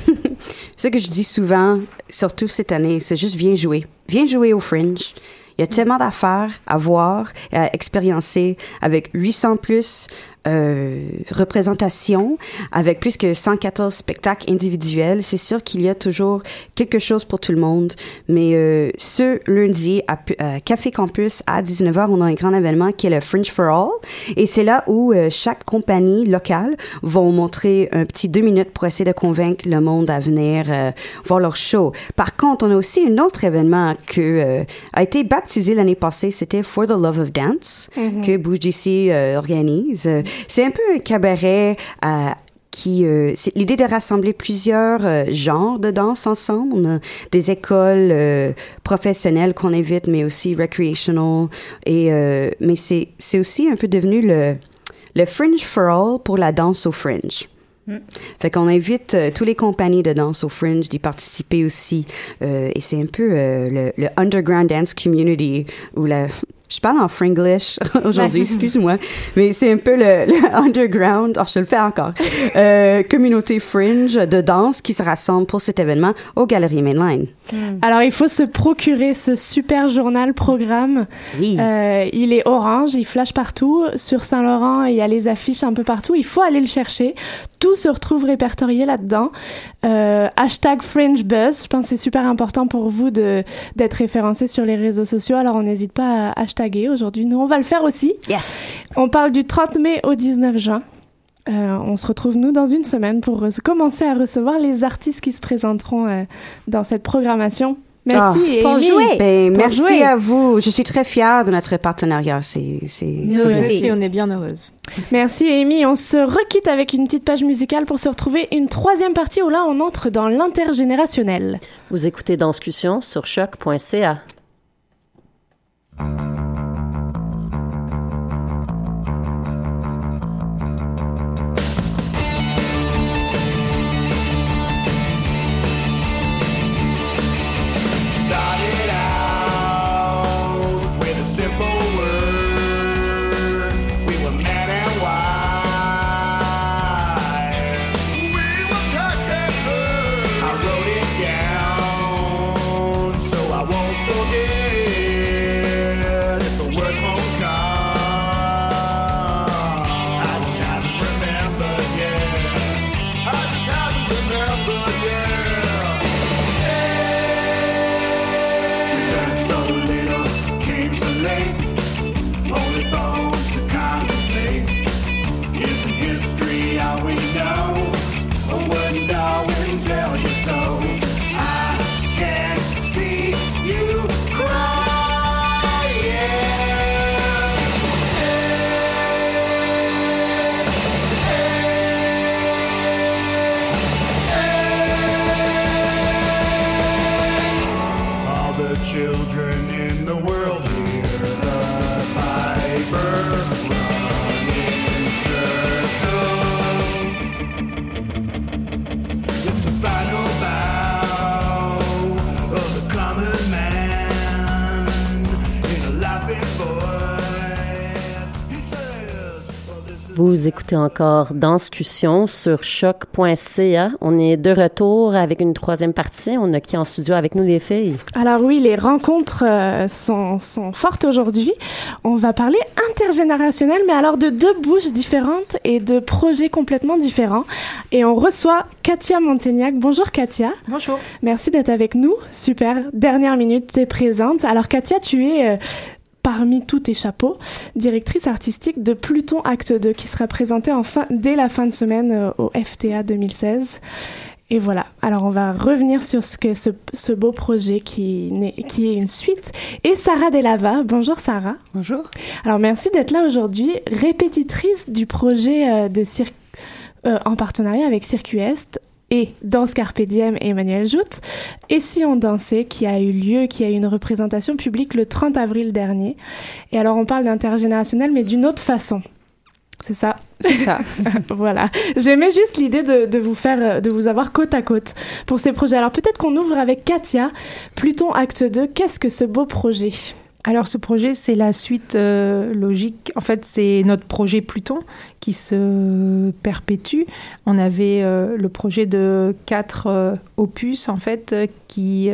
Ce que je dis souvent, surtout cette année, c'est juste viens jouer. Viens jouer au Fringe. Il y a tellement d'affaires à voir à expériencer avec 800 plus euh, représentations, avec plus que 114 spectacles individuels. C'est sûr qu'il y a toujours quelque chose pour tout le monde. Mais euh, ce lundi à, Café Campus à 19h, on a un grand événement qui est le Fringe for All. Et c'est là où euh, chaque compagnie locale vont montrer un petit deux minutes pour essayer de convaincre le monde à venir euh, voir leur show. Par contre, on a aussi un autre événement que euh, a été baptisé l'année passée. C'était For the Love of Dance que Bouge d'ici organise. Euh, C'est un peu un cabaret à qui euh, c'est l'idée de rassembler plusieurs euh, genres de danse ensemble. On a des écoles euh, professionnelles qu'on invite, mais aussi recreational. Et euh, mais c'est c'est aussi un peu devenu le le Fringe for All pour la danse au Fringe. Mm. Fait qu'on invite euh, tous les compagnies de danse au Fringe d'y participer aussi. Euh, et c'est un peu euh, le, le underground dance community ou la je parle en fringlish aujourd'hui, excuse-moi, mais c'est un peu le, le underground, oh, je le fais encore, euh, communauté fringe de danse qui se rassemble pour cet événement aux Galeries Mainline. Alors, il faut se procurer ce super journal programme. Oui. Euh, il est orange, il flash partout. Sur Saint-Laurent, il y a les affiches un peu partout. Il faut aller le chercher. Tout se retrouve répertorié là-dedans. Euh, hashtag Fringe Buzz. Je pense que c'est super important pour vous de d'être référencé sur les réseaux sociaux. Alors, on n'hésite pas à hashtaguer aujourd'hui. Nous, on va le faire aussi. Yes. On parle du 30 mai au 19 juin. Euh, on se retrouve, nous, dans une semaine pour commencer à recevoir les artistes qui se présenteront euh, dans cette programmation. Merci. Ah. Pour jouer. Ben, Pour merci jouer. à vous. Je suis très fière de notre partenariat. C'est, c'est, Nous c'est- aussi, on est bien heureuse. Merci Amy. On se requitte avec une petite page musicale pour se retrouver une troisième partie où là on entre dans l'intergénérationnel. Vous écoutez Danscussion sur choc.ca. Vous écoutez encore Danscussion sur choc.ca. On est de retour avec une troisième partie. On a qui en studio avec nous, les filles? Alors oui, les rencontres euh, sont, sont fortes aujourd'hui. On va parler intergénérationnel, mais alors de deux bouches différentes et de projets complètement différents. Et on reçoit Katia Montaignac. Bonjour Katia. Bonjour. Merci d'être avec nous. Super. Dernière minute, tu es présente. Alors Katia, tu es... euh, Parmi tous tes chapeaux, directrice artistique de Pluton Acte 2 qui sera présentée en fin, dès la fin de semaine euh, au FTA 2016. Et voilà. Alors, on va revenir sur ce que ce, ce beau projet qui, est une suite. Et Sarah Delava. Bonjour, Sarah. Bonjour. Alors, merci d'être là aujourd'hui, répétitrice du projet euh, de Cir- euh, en partenariat avec Circuit Est et Danse Carpe Diem et Emmanuel Joute. Et si on dansait, qui a eu lieu, qui a eu une représentation publique le 30 avril dernier. Et alors, on parle d'intergénérationnel, mais d'une autre façon. C'est ça? C'est ça. voilà. J'aimais juste l'idée de, de vous faire, euh, de vous avoir côte à côte pour ces projets. Alors peut-être qu'on ouvre avec Katia. Pluton Acte 2, qu'est-ce que ce beau projet? Alors ce projet, c'est la suite euh, logique. En fait, c'est notre projet Pluton qui se perpétue. On avait euh, le projet de quatre euh, opus, en fait, qui...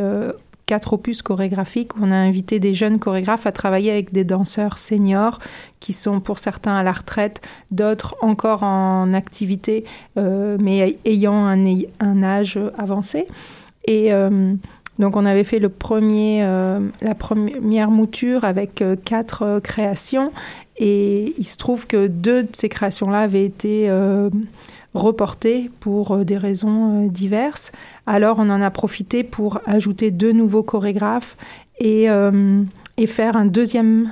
quatre opus chorégraphiques on a invité des jeunes chorégraphes à travailler avec des danseurs seniors qui sont pour certains à la retraite, d'autres encore en activité, mais ayant un, un âge avancé. Et donc on avait fait le premier, euh, la première mouture avec euh, quatre euh, créations et il se trouve que deux de ces créations-là avaient été reportées pour des raisons diverses. Alors on en a profité pour ajouter deux nouveaux chorégraphes et, et faire un deuxième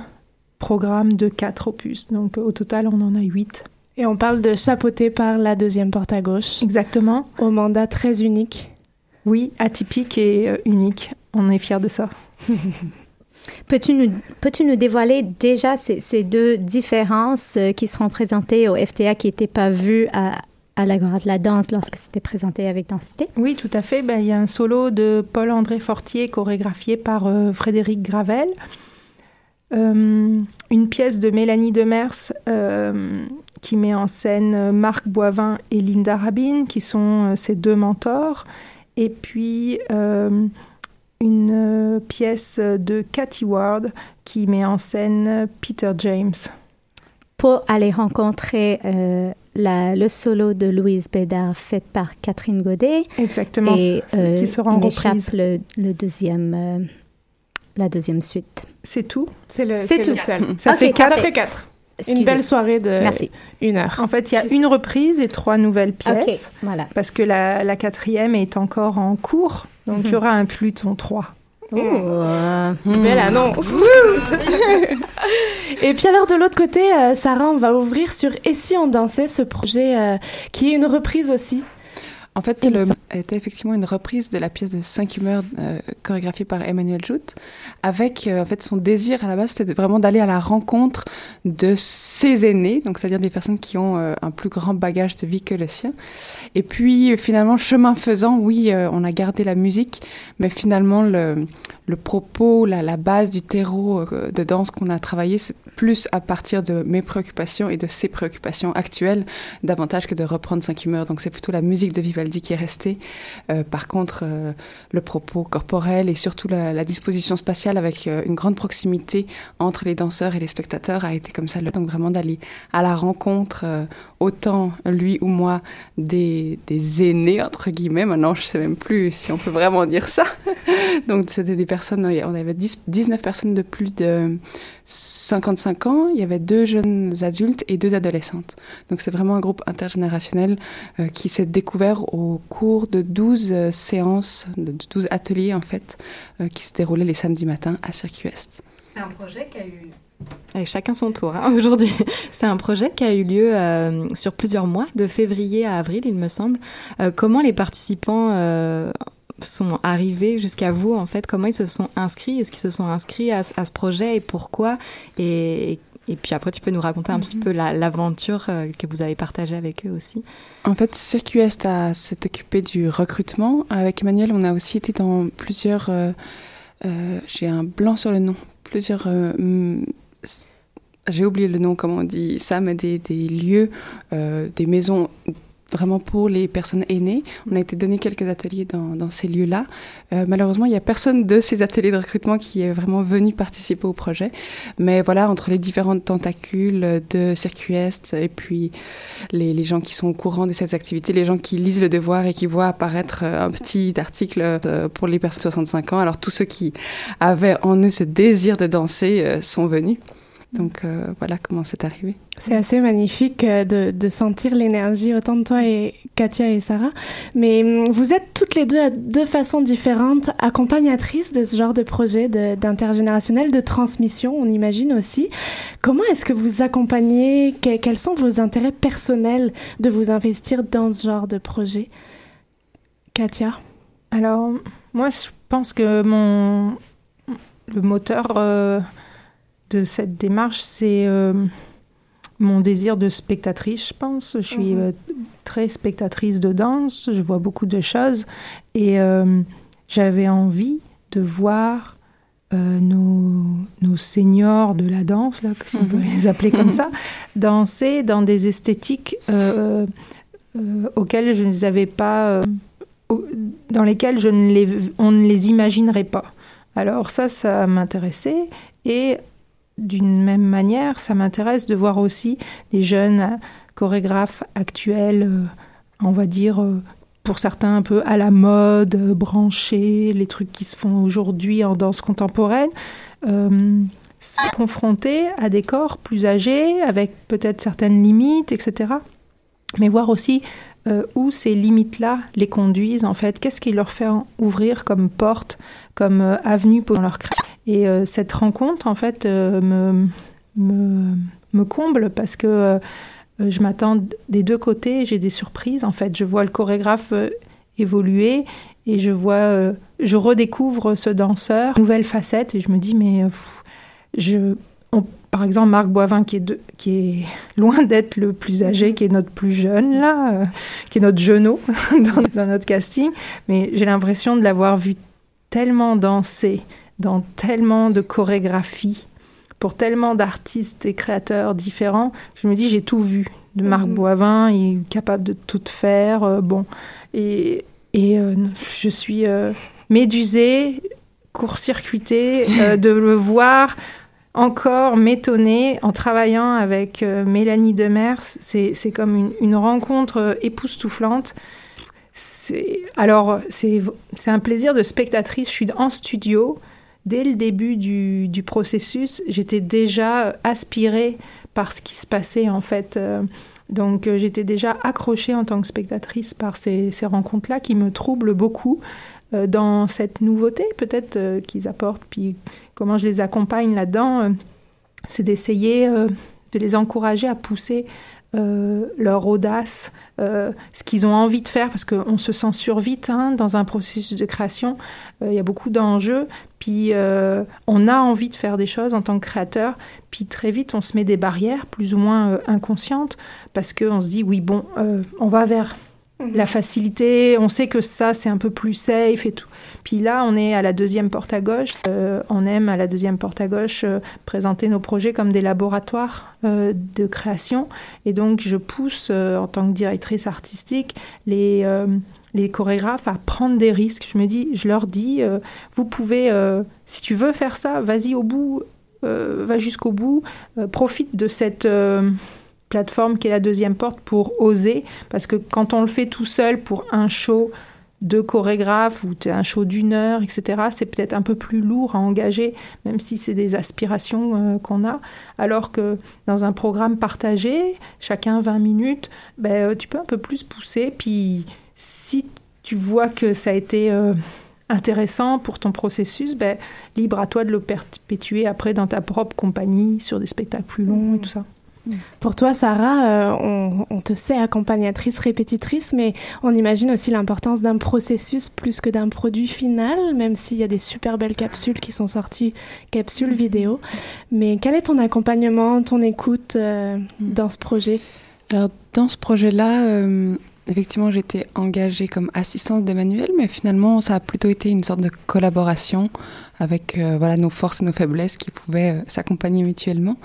programme de quatre opus. Donc au total on en a huit. Et on parle de chapeauté par la deuxième porte à gauche. Exactement. Au mandat très unique. Oui, atypique et euh, unique. On est fiers de ça. Peux-tu nous, peux nous dévoiler déjà ces, ces deux différences euh, qui seront présentées au FTA qui n'étaient pas vues à, à l'Agora de la danse lorsque c'était présenté avec Densité? Oui, tout à fait. Ben, il y a un solo de Paul-André Fortier chorégraphié par euh, Frédéric Gravel. Euh, une pièce de Mélanie Demers euh, qui met en scène Marc Boivin et Linda Rabin, qui sont ses deux mentors. Et puis euh, une pièce de Cathy Ward qui met en scène Peter James. Pour aller rencontrer euh, la, le solo de Louise Bédard fait par Catherine Godet. Exactement, Et euh, qui sera en reprise. le, le deuxième, euh, la deuxième suite. C'est tout? C'est le, C'est tout. le seul. Ça fait quatre. Ça fait quatre. Une belle soirée de Merci. une heure. En fait, il y a une reprise et trois nouvelles pièces. Voilà. Parce que la, la quatrième est encore en cours. Donc, il y aura un Pluton 3. Oh, euh, Belle annonce. Et puis alors de l'autre côté, euh, Sarah, on va ouvrir sur Et si on dansait ce projet euh, qui est une reprise aussi. En fait, le était effectivement une reprise de la pièce de 5 humeurs euh, chorégraphiée par Emmanuel Jout, avec euh, en fait son désir à la base, c'était vraiment d'aller à la rencontre de ses aînés, donc c'est-à-dire des personnes qui ont euh, un plus grand bagage de vie que le sien. Et puis finalement, chemin faisant, oui, on a gardé la musique, mais finalement le, le propos, la, la base du terreau euh, de danse qu'on a travaillé, c'est plus à partir de mes préoccupations et de ses préoccupations actuelles, davantage que de reprendre 5 humeurs. Donc c'est plutôt la musique de Vivaldi qui est restée. Euh, par contre, euh, le propos corporel et surtout la, disposition spatiale avec une grande proximité entre les danseurs et les spectateurs a été comme ça. Donc vraiment d'aller à la rencontre, autant lui ou moi, des, des aînés, entre guillemets. Maintenant, je sais même plus si on peut vraiment dire ça. Donc c'était des personnes, on avait 10, 19 personnes de plus de 55 ans, il y avait deux jeunes adultes et deux adolescentes. Donc c'est vraiment un groupe intergénérationnel euh, qui s'est découvert au cours de 12 euh, séances, de 12 ateliers en fait, euh, qui se déroulaient les samedis matins à Circuit Est. C'est un projet qui a eu et chacun son tour hein, aujourd'hui. C'est un projet qui a eu lieu euh, sur plusieurs mois, de février à avril, il me semble. Euh, comment les participants euh, sont arrivés jusqu'à vous, en fait Comment ils se sont inscrits? Est-ce qu'ils se sont inscrits à, ce- à ce projet et pourquoi? Et, et puis après, tu peux nous raconter un petit peu la- l'aventure euh, que vous avez partagée avec eux aussi. En fait, Circuit Est s'est occupé du recrutement. Avec Emmanuel, on a aussi été dans plusieurs... euh, euh, J'ai un blanc sur le nom. Plusieurs... J'ai oublié le nom, comment on dit ça, mais des, des lieux, des maisons vraiment pour les personnes aînées. On a été donné quelques ateliers dans, dans ces lieux-là. Euh, malheureusement, il n'y a personne de ces ateliers de recrutement qui est vraiment venu participer au projet. Mais voilà, entre les différentes tentacules de Circuit Est et puis les, les gens qui sont au courant de ces activités, les gens qui lisent le devoir et qui voient apparaître euh, un petit article euh, pour les personnes de 65 ans. Alors tous ceux qui avaient en eux ce désir de danser sont venus. Donc euh, voilà comment c'est arrivé. C'est assez magnifique euh, de, de sentir l'énergie autant de toi et Katia et Sarah. Mais hum, vous êtes toutes les deux à deux façons différentes accompagnatrices de ce genre de projet de- d'intergénérationnel, de transmission, on imagine aussi. Comment est-ce que vous accompagnez? Que- Quels sont vos intérêts personnels de vous investir dans ce genre de projet? Katia? Alors, moi, je pense que mon le moteur euh, de cette démarche, c'est euh, mon désir de spectatrice, je pense. Je suis Mhm. euh, très spectatrice de danse, je vois beaucoup de choses et euh, j'avais envie de voir euh, nos, nos seniors de la danse, là, si on peut Mhm. les appeler comme ça, danser dans des esthétiques euh, euh, auxquelles je ne les avais pas, dans lesquelles je ne les, on ne les imaginerait pas. Alors ça, ça m'intéressait et d'une même manière, ça m'intéresse de voir aussi des jeunes chorégraphes actuels, euh, on va dire, euh, pour certains un peu à la mode, euh, branchés, les trucs qui se font aujourd'hui en danse contemporaine, se confronter à des corps plus âgés, avec peut-être certaines limites, etc. Mais voir aussi où ces limites-là les conduisent, en fait, qu'est-ce qui leur fait ouvrir comme porte, comme avenue pour leur création? Et euh, cette rencontre, en fait, euh, me, me, me comble parce que euh, je m'attends des deux côtés, j'ai des surprises. En fait, je vois le chorégraphe évoluer et je vois, je redécouvre ce danseur, nouvelle facette, et je me dis, mais je, par exemple, Marc Boivin, qui est, qui est loin d'être le plus âgé, qui est notre plus jeune, là, qui est notre dans, dans, notre casting, mais j'ai l'impression de l'avoir vu tellement danser dans tellement de chorégraphies pour tellement d'artistes et créateurs différents. Je me dis, j'ai tout vu. De Marc mhm. Boivin, il est capable de tout faire. Euh, bon, et, et euh, je suis euh, médusée, court-circuitée de le voir encore m'étonner en travaillant avec Mélanie Demers. C'est comme une, une rencontre époustouflante. Alors, c'est un plaisir de spectatrice. Je suis en studio dès le début du, processus, j'étais déjà aspirée par ce qui se passait en fait. Euh, donc euh, j'étais déjà accrochée en tant que spectatrice par ces, rencontres-là qui me troublent beaucoup euh, dans cette nouveauté peut-être qu'ils apportent. Puis comment je les accompagne là-dedans, c'est d'essayer de les encourager à pousser leur audace, ce qu'ils ont envie de faire, parce qu'on se censure vite hein, dans un processus de création. Il y a beaucoup d'enjeux, puis on a envie de faire des choses en tant que créateur, puis très vite on se met des barrières plus ou moins inconscientes, parce qu'on se dit oui bon, on va vers Mhm. la facilité, on sait que ça c'est un peu plus safe et tout. Puis là, on est à la deuxième porte à gauche. Euh, on aime à la deuxième porte à gauche euh, présenter nos projets comme des laboratoires euh, de création. Et donc, je pousse en tant que directrice artistique les les chorégraphes à prendre des risques. Je me dis, je leur dis, vous pouvez, si tu veux faire ça, vas-y au bout, va jusqu'au bout, profite de cette plateforme qui est la deuxième porte pour oser, parce que quand on le fait tout seul pour un show de chorégraphe ou un show d'une heure, etc., c'est peut-être un peu plus lourd à engager, même si c'est des aspirations euh, qu'on a. Alors que dans un programme partagé, chacun 20 minutes, ben, euh, tu peux un peu plus pousser. Puis si tu vois que ça a été euh, intéressant pour ton processus, ben, libre à toi de le perpétuer après dans ta propre compagnie, sur des spectacles plus longs et tout ça. Pour toi, Sarah, euh, on, te sait accompagnatrice, répétitrice, mais on imagine aussi l'importance d'un processus plus que d'un produit final, même s'il y a des super belles capsules qui sont sorties, capsules vidéo. Mais quel est ton accompagnement, ton écoute euh, mm. dans ce projet? Alors, dans ce projet-là, euh, effectivement, j'étais engagée comme assistante d'Emmanuel, mais finalement, ça a plutôt été une sorte de collaboration avec voilà nos forces et nos faiblesses qui pouvaient s'accompagner mutuellement.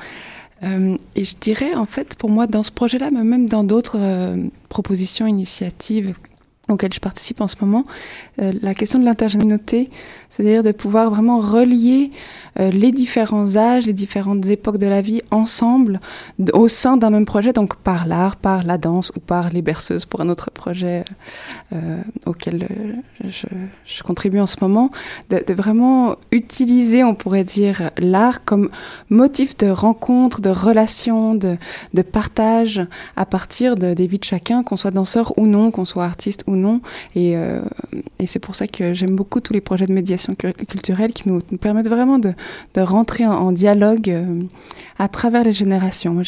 Euh, et je dirais, en fait, pour moi, dans ce projet-là, mais même dans d'autres euh, propositions, initiatives auxquelles je participe en ce moment, euh, la question de l'intergénéralité, c'est-à-dire de pouvoir vraiment relier euh, les différents âges, les différentes époques de la vie ensemble au sein d'un même projet, donc par l'art, par la danse ou par les berceuses pour un autre projet euh, auquel euh, je, je, contribue en ce moment, de, de vraiment utiliser, on pourrait dire, l'art comme motif de rencontre, de relation, de, de partage à partir de, des vies de chacun, qu'on soit danseur ou non, qu'on soit artiste ou non. Et, euh, et c'est pour ça que j'aime beaucoup tous les projets de médiation culturelle qui nous permettent vraiment de, de rentrer en, dialogue euh, à travers les générations.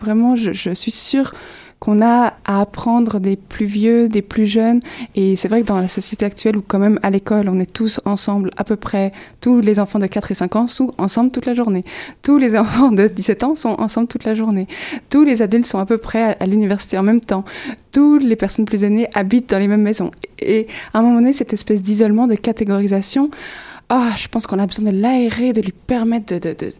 Vraiment, je, suis sûre qu'on a à apprendre des plus vieux, des plus jeunes. Et c'est vrai que dans la société actuelle, où quand même à l'école, on est tous ensemble, à peu près, tous les enfants de 4 et 5 ans sont ensemble toute la journée. Tous les enfants de 17 ans sont ensemble toute la journée. Tous les adultes sont à peu près à, l'université en même temps. Toutes les personnes plus aînées habitent dans les mêmes maisons. Et à un moment donné, cette espèce d'isolement, de catégorisation, ah, je pense qu'on a besoin de l'aérer, de lui permettre de, de, de,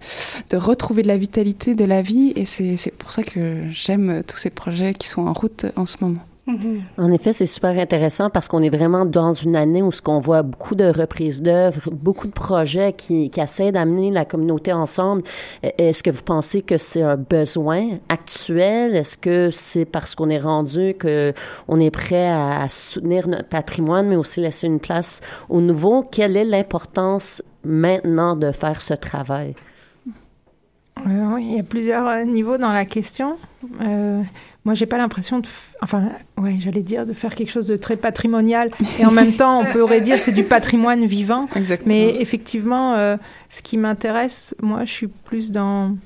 de, retrouver de la vitalité de la vie. Et c'est pour ça que j'aime tous ces projets qui sont en route en ce moment. Mhm. En effet, c'est super intéressant parce qu'on est vraiment dans une année où ce qu'on voit beaucoup de reprises d'œuvres, beaucoup de projets qui, qui essaient d'amener la communauté ensemble. E-, est-ce que vous pensez que c'est un besoin actuel? Est-ce que c'est parce qu'on est rendu que on est prêt à, soutenir notre patrimoine, mais aussi laisser une place au nouveau? Quelle est l'importance maintenant de faire ce travail? Oui, il y a plusieurs euh, niveaux dans la question. Euh, moi, j'ai pas l'impression de, enfin, ouais, j'allais dire de faire quelque chose de très patrimonial. Et en même temps, on pourrait dire c'est du patrimoine vivant. Mais effectivement, euh, ce qui m'intéresse, moi, je suis plus dans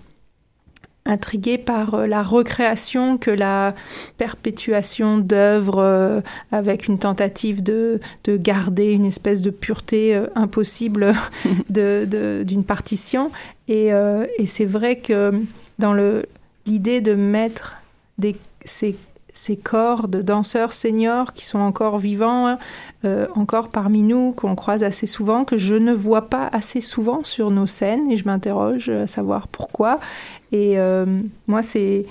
intriguée par euh, la recréation que la perpétuation d'œuvres euh, avec une tentative de, de, garder une espèce de pureté impossible d'une de, d'une partition. Et, et c'est vrai que dans l'idée de mettre des, ces, ces, corps de danseurs seniors qui sont encore vivants, encore parmi nous, qu'on croise assez souvent, que je ne vois pas assez souvent sur nos scènes, et je m'interroge à savoir pourquoi. Et euh, moi, c'est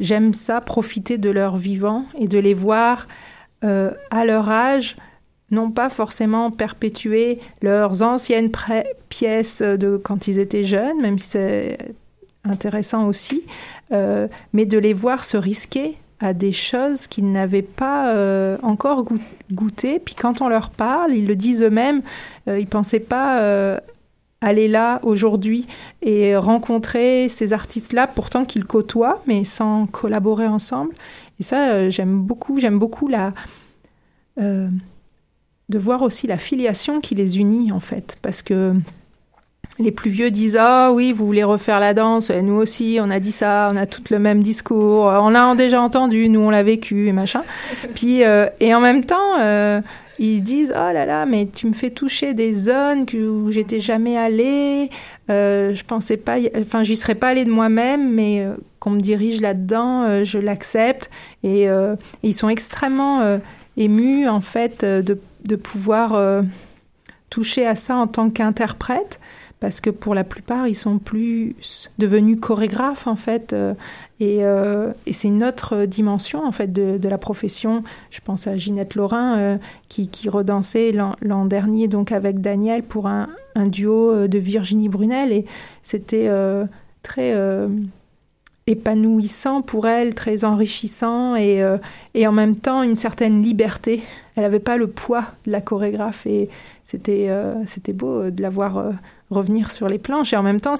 j'aime ça, profiter de leur vivant et de les voir euh, à leur âge, non pas forcément perpétuer leurs anciennes pièces de quand ils étaient jeunes, même si c'est intéressant aussi, euh, mais de les voir se risquer à des choses qu'ils n'avaient pas encore goûté. Puis quand on leur parle, ils le disent eux-mêmes, ils ne pensaient pas aller là aujourd'hui et rencontrer ces artistes-là, pourtant qu'ils côtoient, mais sans collaborer ensemble. Et ça, euh, j'aime beaucoup. J'aime beaucoup la euh, de voir aussi la filiation qui les unit en fait, parce que les plus vieux disent ah oui vous voulez refaire la danse. Et nous aussi on a dit ça on a tout le même discours. On l'a déjà entendu nous on l'a vécu et machin puis euh, et en même temps ils se disent oh là là mais tu me fais toucher des zones où j'étais jamais allée. Euh, je pensais pas enfin j'y serais pas allée de moi-même mais euh, qu'on me dirige là-dedans euh, je l'accepte et, ils sont extrêmement émus en fait de, de pouvoir toucher à ça en tant qu'interprète parce que pour la plupart, ils sont plus devenus chorégraphes en fait, euh, euh, et, c'est une autre dimension en fait de, la profession. Je pense à Ginette Laurin euh, qui, qui, redansait l'an dernier donc avec Daniel pour un, un, duo de Virginie Brunel, et c'était très épanouissant pour elle, très enrichissant et, et en même temps une certaine liberté. Elle n'avait pas le poids de la chorégraphe et c'était c'était beau de la voir revenir sur les planches. Et en même temps,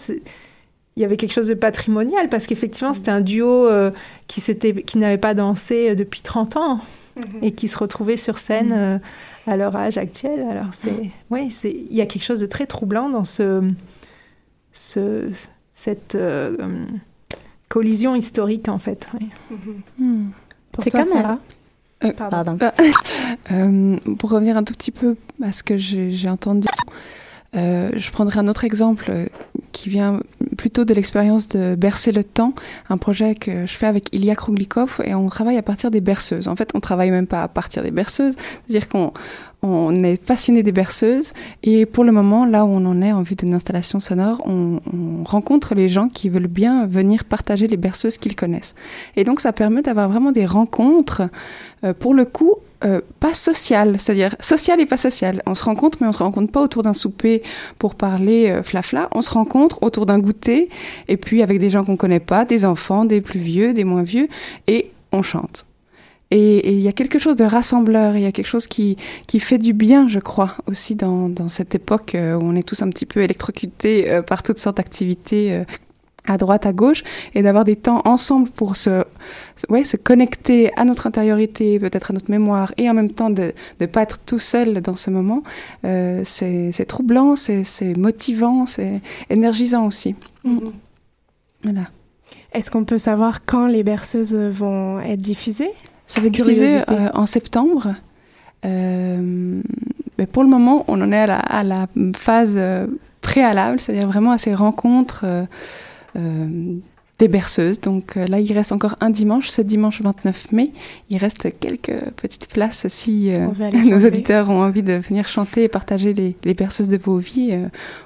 il y avait quelque chose de patrimonial parce qu'effectivement, c'était un duo euh, qui, qui n'avait pas dansé euh, depuis 30 ans mhm. et qui se retrouvait sur scène mhm. euh, à leur âge actuel. Alors, c'est, ouais, c'est, il y a quelque chose de très troublant dans ce, ce cette collision historique, en fait. Mhm. C'est comme ça. Pardon. pour revenir un tout petit peu à ce que j'ai entendu, euh, je prendrai un autre exemple euh, qui vient plutôt de l'expérience de Bercer le temps, un projet que je fais avec Ilya Kruglikov et on travaille à partir des berceuses. En fait, on travaille même pas à partir des berceuses, c'est-à-dire qu'on on est passionné des berceuses et pour le moment, là où on en est en vue d'une installation sonore, on, on, rencontre les gens qui veulent bien venir partager les berceuses qu'ils connaissent. Et donc, ça permet d'avoir vraiment des rencontres, euh, pour le coup, euh, pas social, c'est-à-dire social et pas social. On se rencontre, mais on se rencontre pas autour d'un souper pour parler euh, flafla. On se rencontre autour d'un goûter, et puis avec des gens qu'on connaît pas, des enfants, des plus vieux, des moins vieux, et on chante. Et il y a quelque chose de rassembleur, il y a quelque chose qui, qui fait du bien, je crois, aussi dans, dans cette époque euh, où on est tous un petit peu électrocutés par toutes sortes d'activités à droite, à gauche, et d'avoir des temps ensemble pour se, ouais, se connecter à notre intériorité, peut-être à notre mémoire, et en même temps de ne pas être tout seul dans ce moment, euh, c'est troublant, c'est motivant, c'est énergisant aussi. Mm. Voilà. Est-ce qu'on peut savoir quand les berceuses vont être diffusées? Ça va être diffusé euh, en septembre. Euh, mais pour le moment, on en est à la, à la phase euh, préalable, c'est-à-dire vraiment à ces rencontres euh, des berceuses. Donc euh, là, il reste encore un dimanche, ce dimanche 29 mai. Il reste quelques petites places si euh, nos auditeurs ont envie de venir chanter et partager les, les berceuses de vos vies.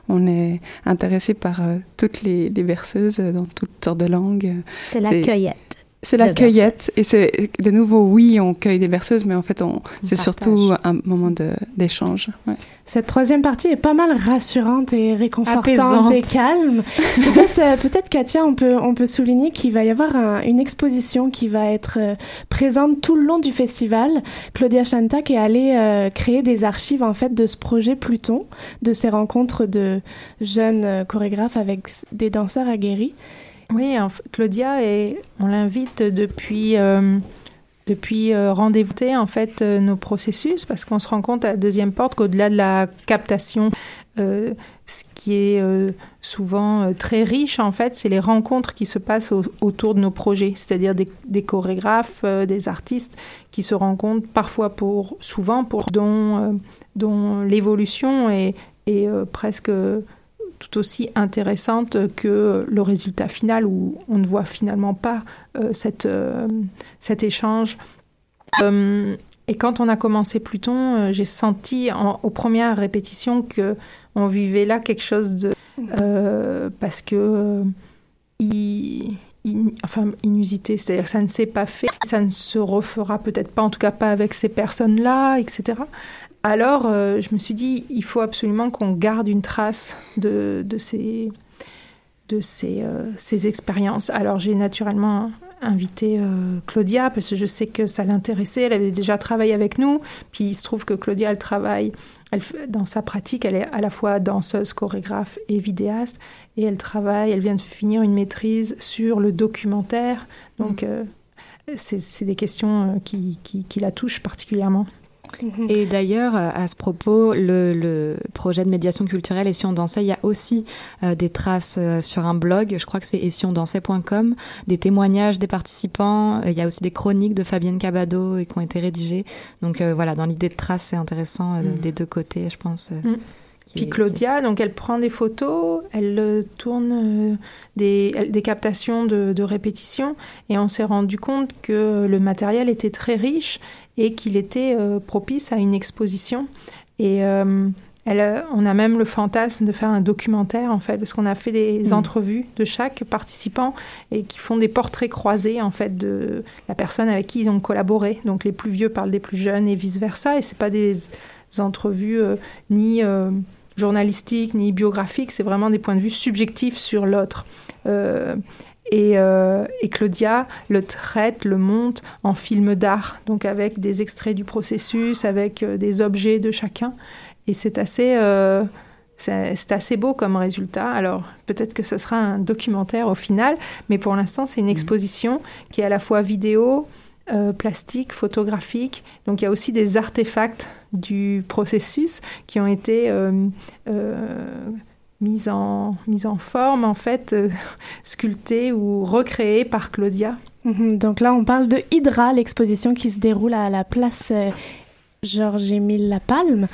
on est intéressé par toutes les, les, berceuses dans toutes sortes de langues. C'est la cueillette. C'est la cueillette. Et c'est de nouveau, oui, on cueille des berceuses, mais en fait, on, c'est surtout un moment d'échange. Cette troisième partie est pas mal rassurante et réconfortante et calme. peut-être, euh, peut-être, Katia, on peut, on peut souligner qu'il va y avoir une exposition qui va être euh, présente tout le long du festival. Claudia Chantac est allée euh, créer des archives, en fait, de ce projet Pluton, de ces rencontres de jeunes chorégraphes avec des danseurs aguerris. Oui, Claudia, on l'invite depuis euh, depuis euh, rendez-vous en fait euh, nos processus parce qu'on se rend compte à la deuxième porte qu'au-delà de la captation, ce qui est souvent très riche en fait, c'est les rencontres qui se passent au- autour de nos projets, c'est-à-dire des, chorégraphes, des artistes qui se rencontrent parfois pour, souvent pour dont, dont l'évolution est, presque tout aussi intéressante que le résultat final où on ne voit finalement pas euh, cette, euh, cet échange. Euh, et quand on a commencé Pluton, j'ai senti en- aux premières répétitions que on vivait là quelque chose de parce que i- in- enfin inusité, c'est-à-dire que ça ne s'est pas fait, ça ne se refera peut-être pas, en tout cas pas avec ces personnes-là, etc. Alors euh, je me suis dit, il faut absolument qu'on garde une trace de, de ces de ces, euh, ces expériences. Alors j'ai naturellement invité euh, Claudia parce que je sais que ça l'intéressait. Elle avait déjà travaillé avec nous. Puis il se trouve que Claudia, elle travaille, elle, dans sa pratique, elle est à la fois danseuse, chorégraphe et vidéaste. Et elle travaille, elle vient de finir une maîtrise sur le documentaire. Donc euh, c'est des questions qui, qui, qui la touchent particulièrement. Et d'ailleurs, euh, à ce propos, le, le projet de médiation culturelle Et si on dansait, il y a aussi euh, des traces euh, sur un blog, je crois que c'est et si on dansait.com, des témoignages des participants, Euh, il y a aussi des chroniques de Fabienne Cabado et qui ont été rédigées. Donc voilà, dans l'idée de traces, c'est intéressant Mm. des deux côtés, je pense. euh, Mm. Puis Claudia, donc elle prend des photos, elle tourne des, captations de, de répétition et on s'est rendu compte que le matériel était très riche et qu'il était euh, propice à une exposition. Et euh, elle, on a même le fantasme de faire un documentaire en fait, parce qu'on a fait des Mm. entrevues de chaque participant et qui font des portraits croisés en fait de la personne avec qui ils ont collaboré. Donc les plus vieux parlent des plus jeunes et vice versa. Et c'est pas des entrevues euh, ni euh, journalistiques ni biographiques, c'est vraiment des points de vue subjectifs sur l'autre. Euh, et, euh, et Claudia le traite, le monte en film d'art, donc avec des extraits du processus, avec euh, des objets de chacun. Et c'est assez, euh, c'est assez beau comme résultat. Alors peut-être que ce sera un documentaire au final, mais pour l'instant c'est une exposition qui est à la fois vidéo, euh, plastique, photographique. Donc il y a aussi des artefacts du processus qui ont été euh, euh, mis, en, mis en forme, en fait, euh, sculptés ou recréés par Claudia. Mhm, Donc là, on parle de Hydra, l'exposition qui se déroule à la place euh, Georges-Émile Lapalme,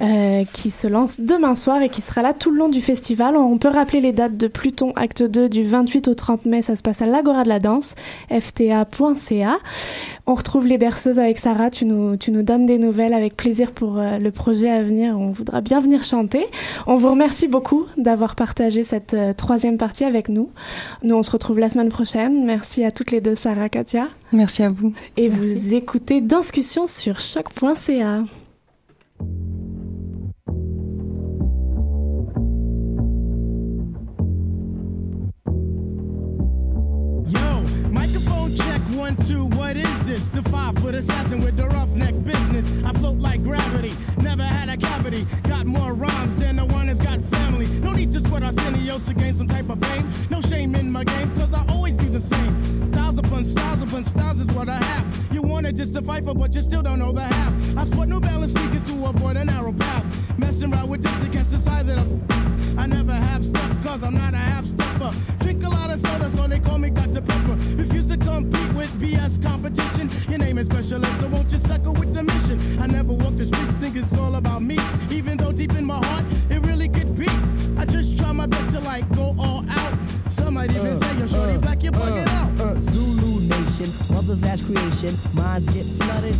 euh, qui se lance demain soir et qui sera là tout le long du festival. On peut rappeler les dates de Pluton Acte 2 du 28 au 30 mai, ça se passe à l'Agora de la Danse, fta.ca. On retrouve les berceuses avec Sarah, tu nous, tu nous donnes des nouvelles avec plaisir pour euh, le projet à venir. On voudra bien venir chanter. On vous remercie beaucoup d'avoir partagé cette euh, troisième partie avec nous. Nous, on se retrouve la semaine prochaine. Merci à toutes les deux, Sarah, Katia. Merci à vous. Et vous écoutez Danscussion sur choc.ca. one, two. What is this? The five foot assassin with the roughneck business. I float like gravity, never had a cavity. Got more rhymes than the one that's got family. No need to sweat Arsenio to gain some type of fame. No shame in my game, cause I always be the same. Styles upon styles upon styles is what I have. You wanted just to fight for, but you still don't know the half. I sport New Balance sneakers to avoid a narrow path. Messing around with this against the size of the. I never have stuff cause I'm not a half stepper. Drink a lot of soda, so they call me Dr. Pepper. Refuse to compete with BS competition. Your name is special so won't you suckle with the mission? I never walk the street, think it's all about me. Even though deep in my heart, it really could be. I just try my best to like go all out. Some might even say you're shorty black, you're bugging. Uh, Zulu Last creation. Minds get flooded.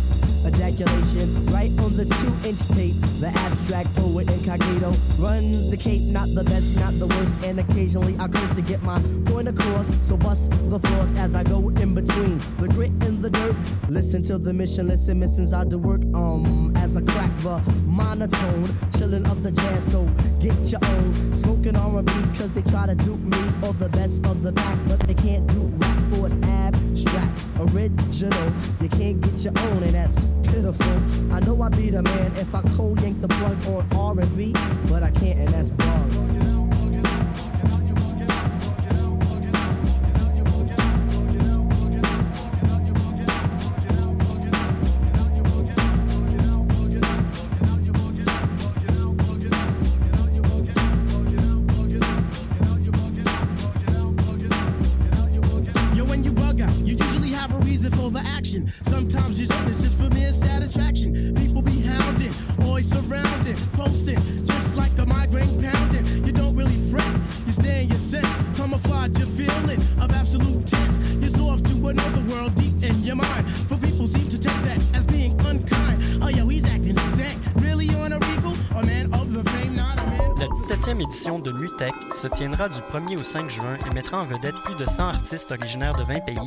Ejaculation, right on the two inch tape. The abstract poet incognito runs the cape, not the best, not the worst. And occasionally I curse to get my point across. So bust the floors as I go in between the grit and the dirt. Listen to the mission, listen, missions I do work. Um, as I crack the monotone, chilling up the jazz. So get your own smoking R&B, cause they try to dupe me or the best of the pack, but they can't do rap it's abstract, original. You can't get your own, and that's pitiful. I know I'd be the man if I cold yank the plug on R&B, but I can't, and that's bug. Se tiendra du 1er au 5 juin et mettra en vedette plus de 100 artistes originaires de 20 pays,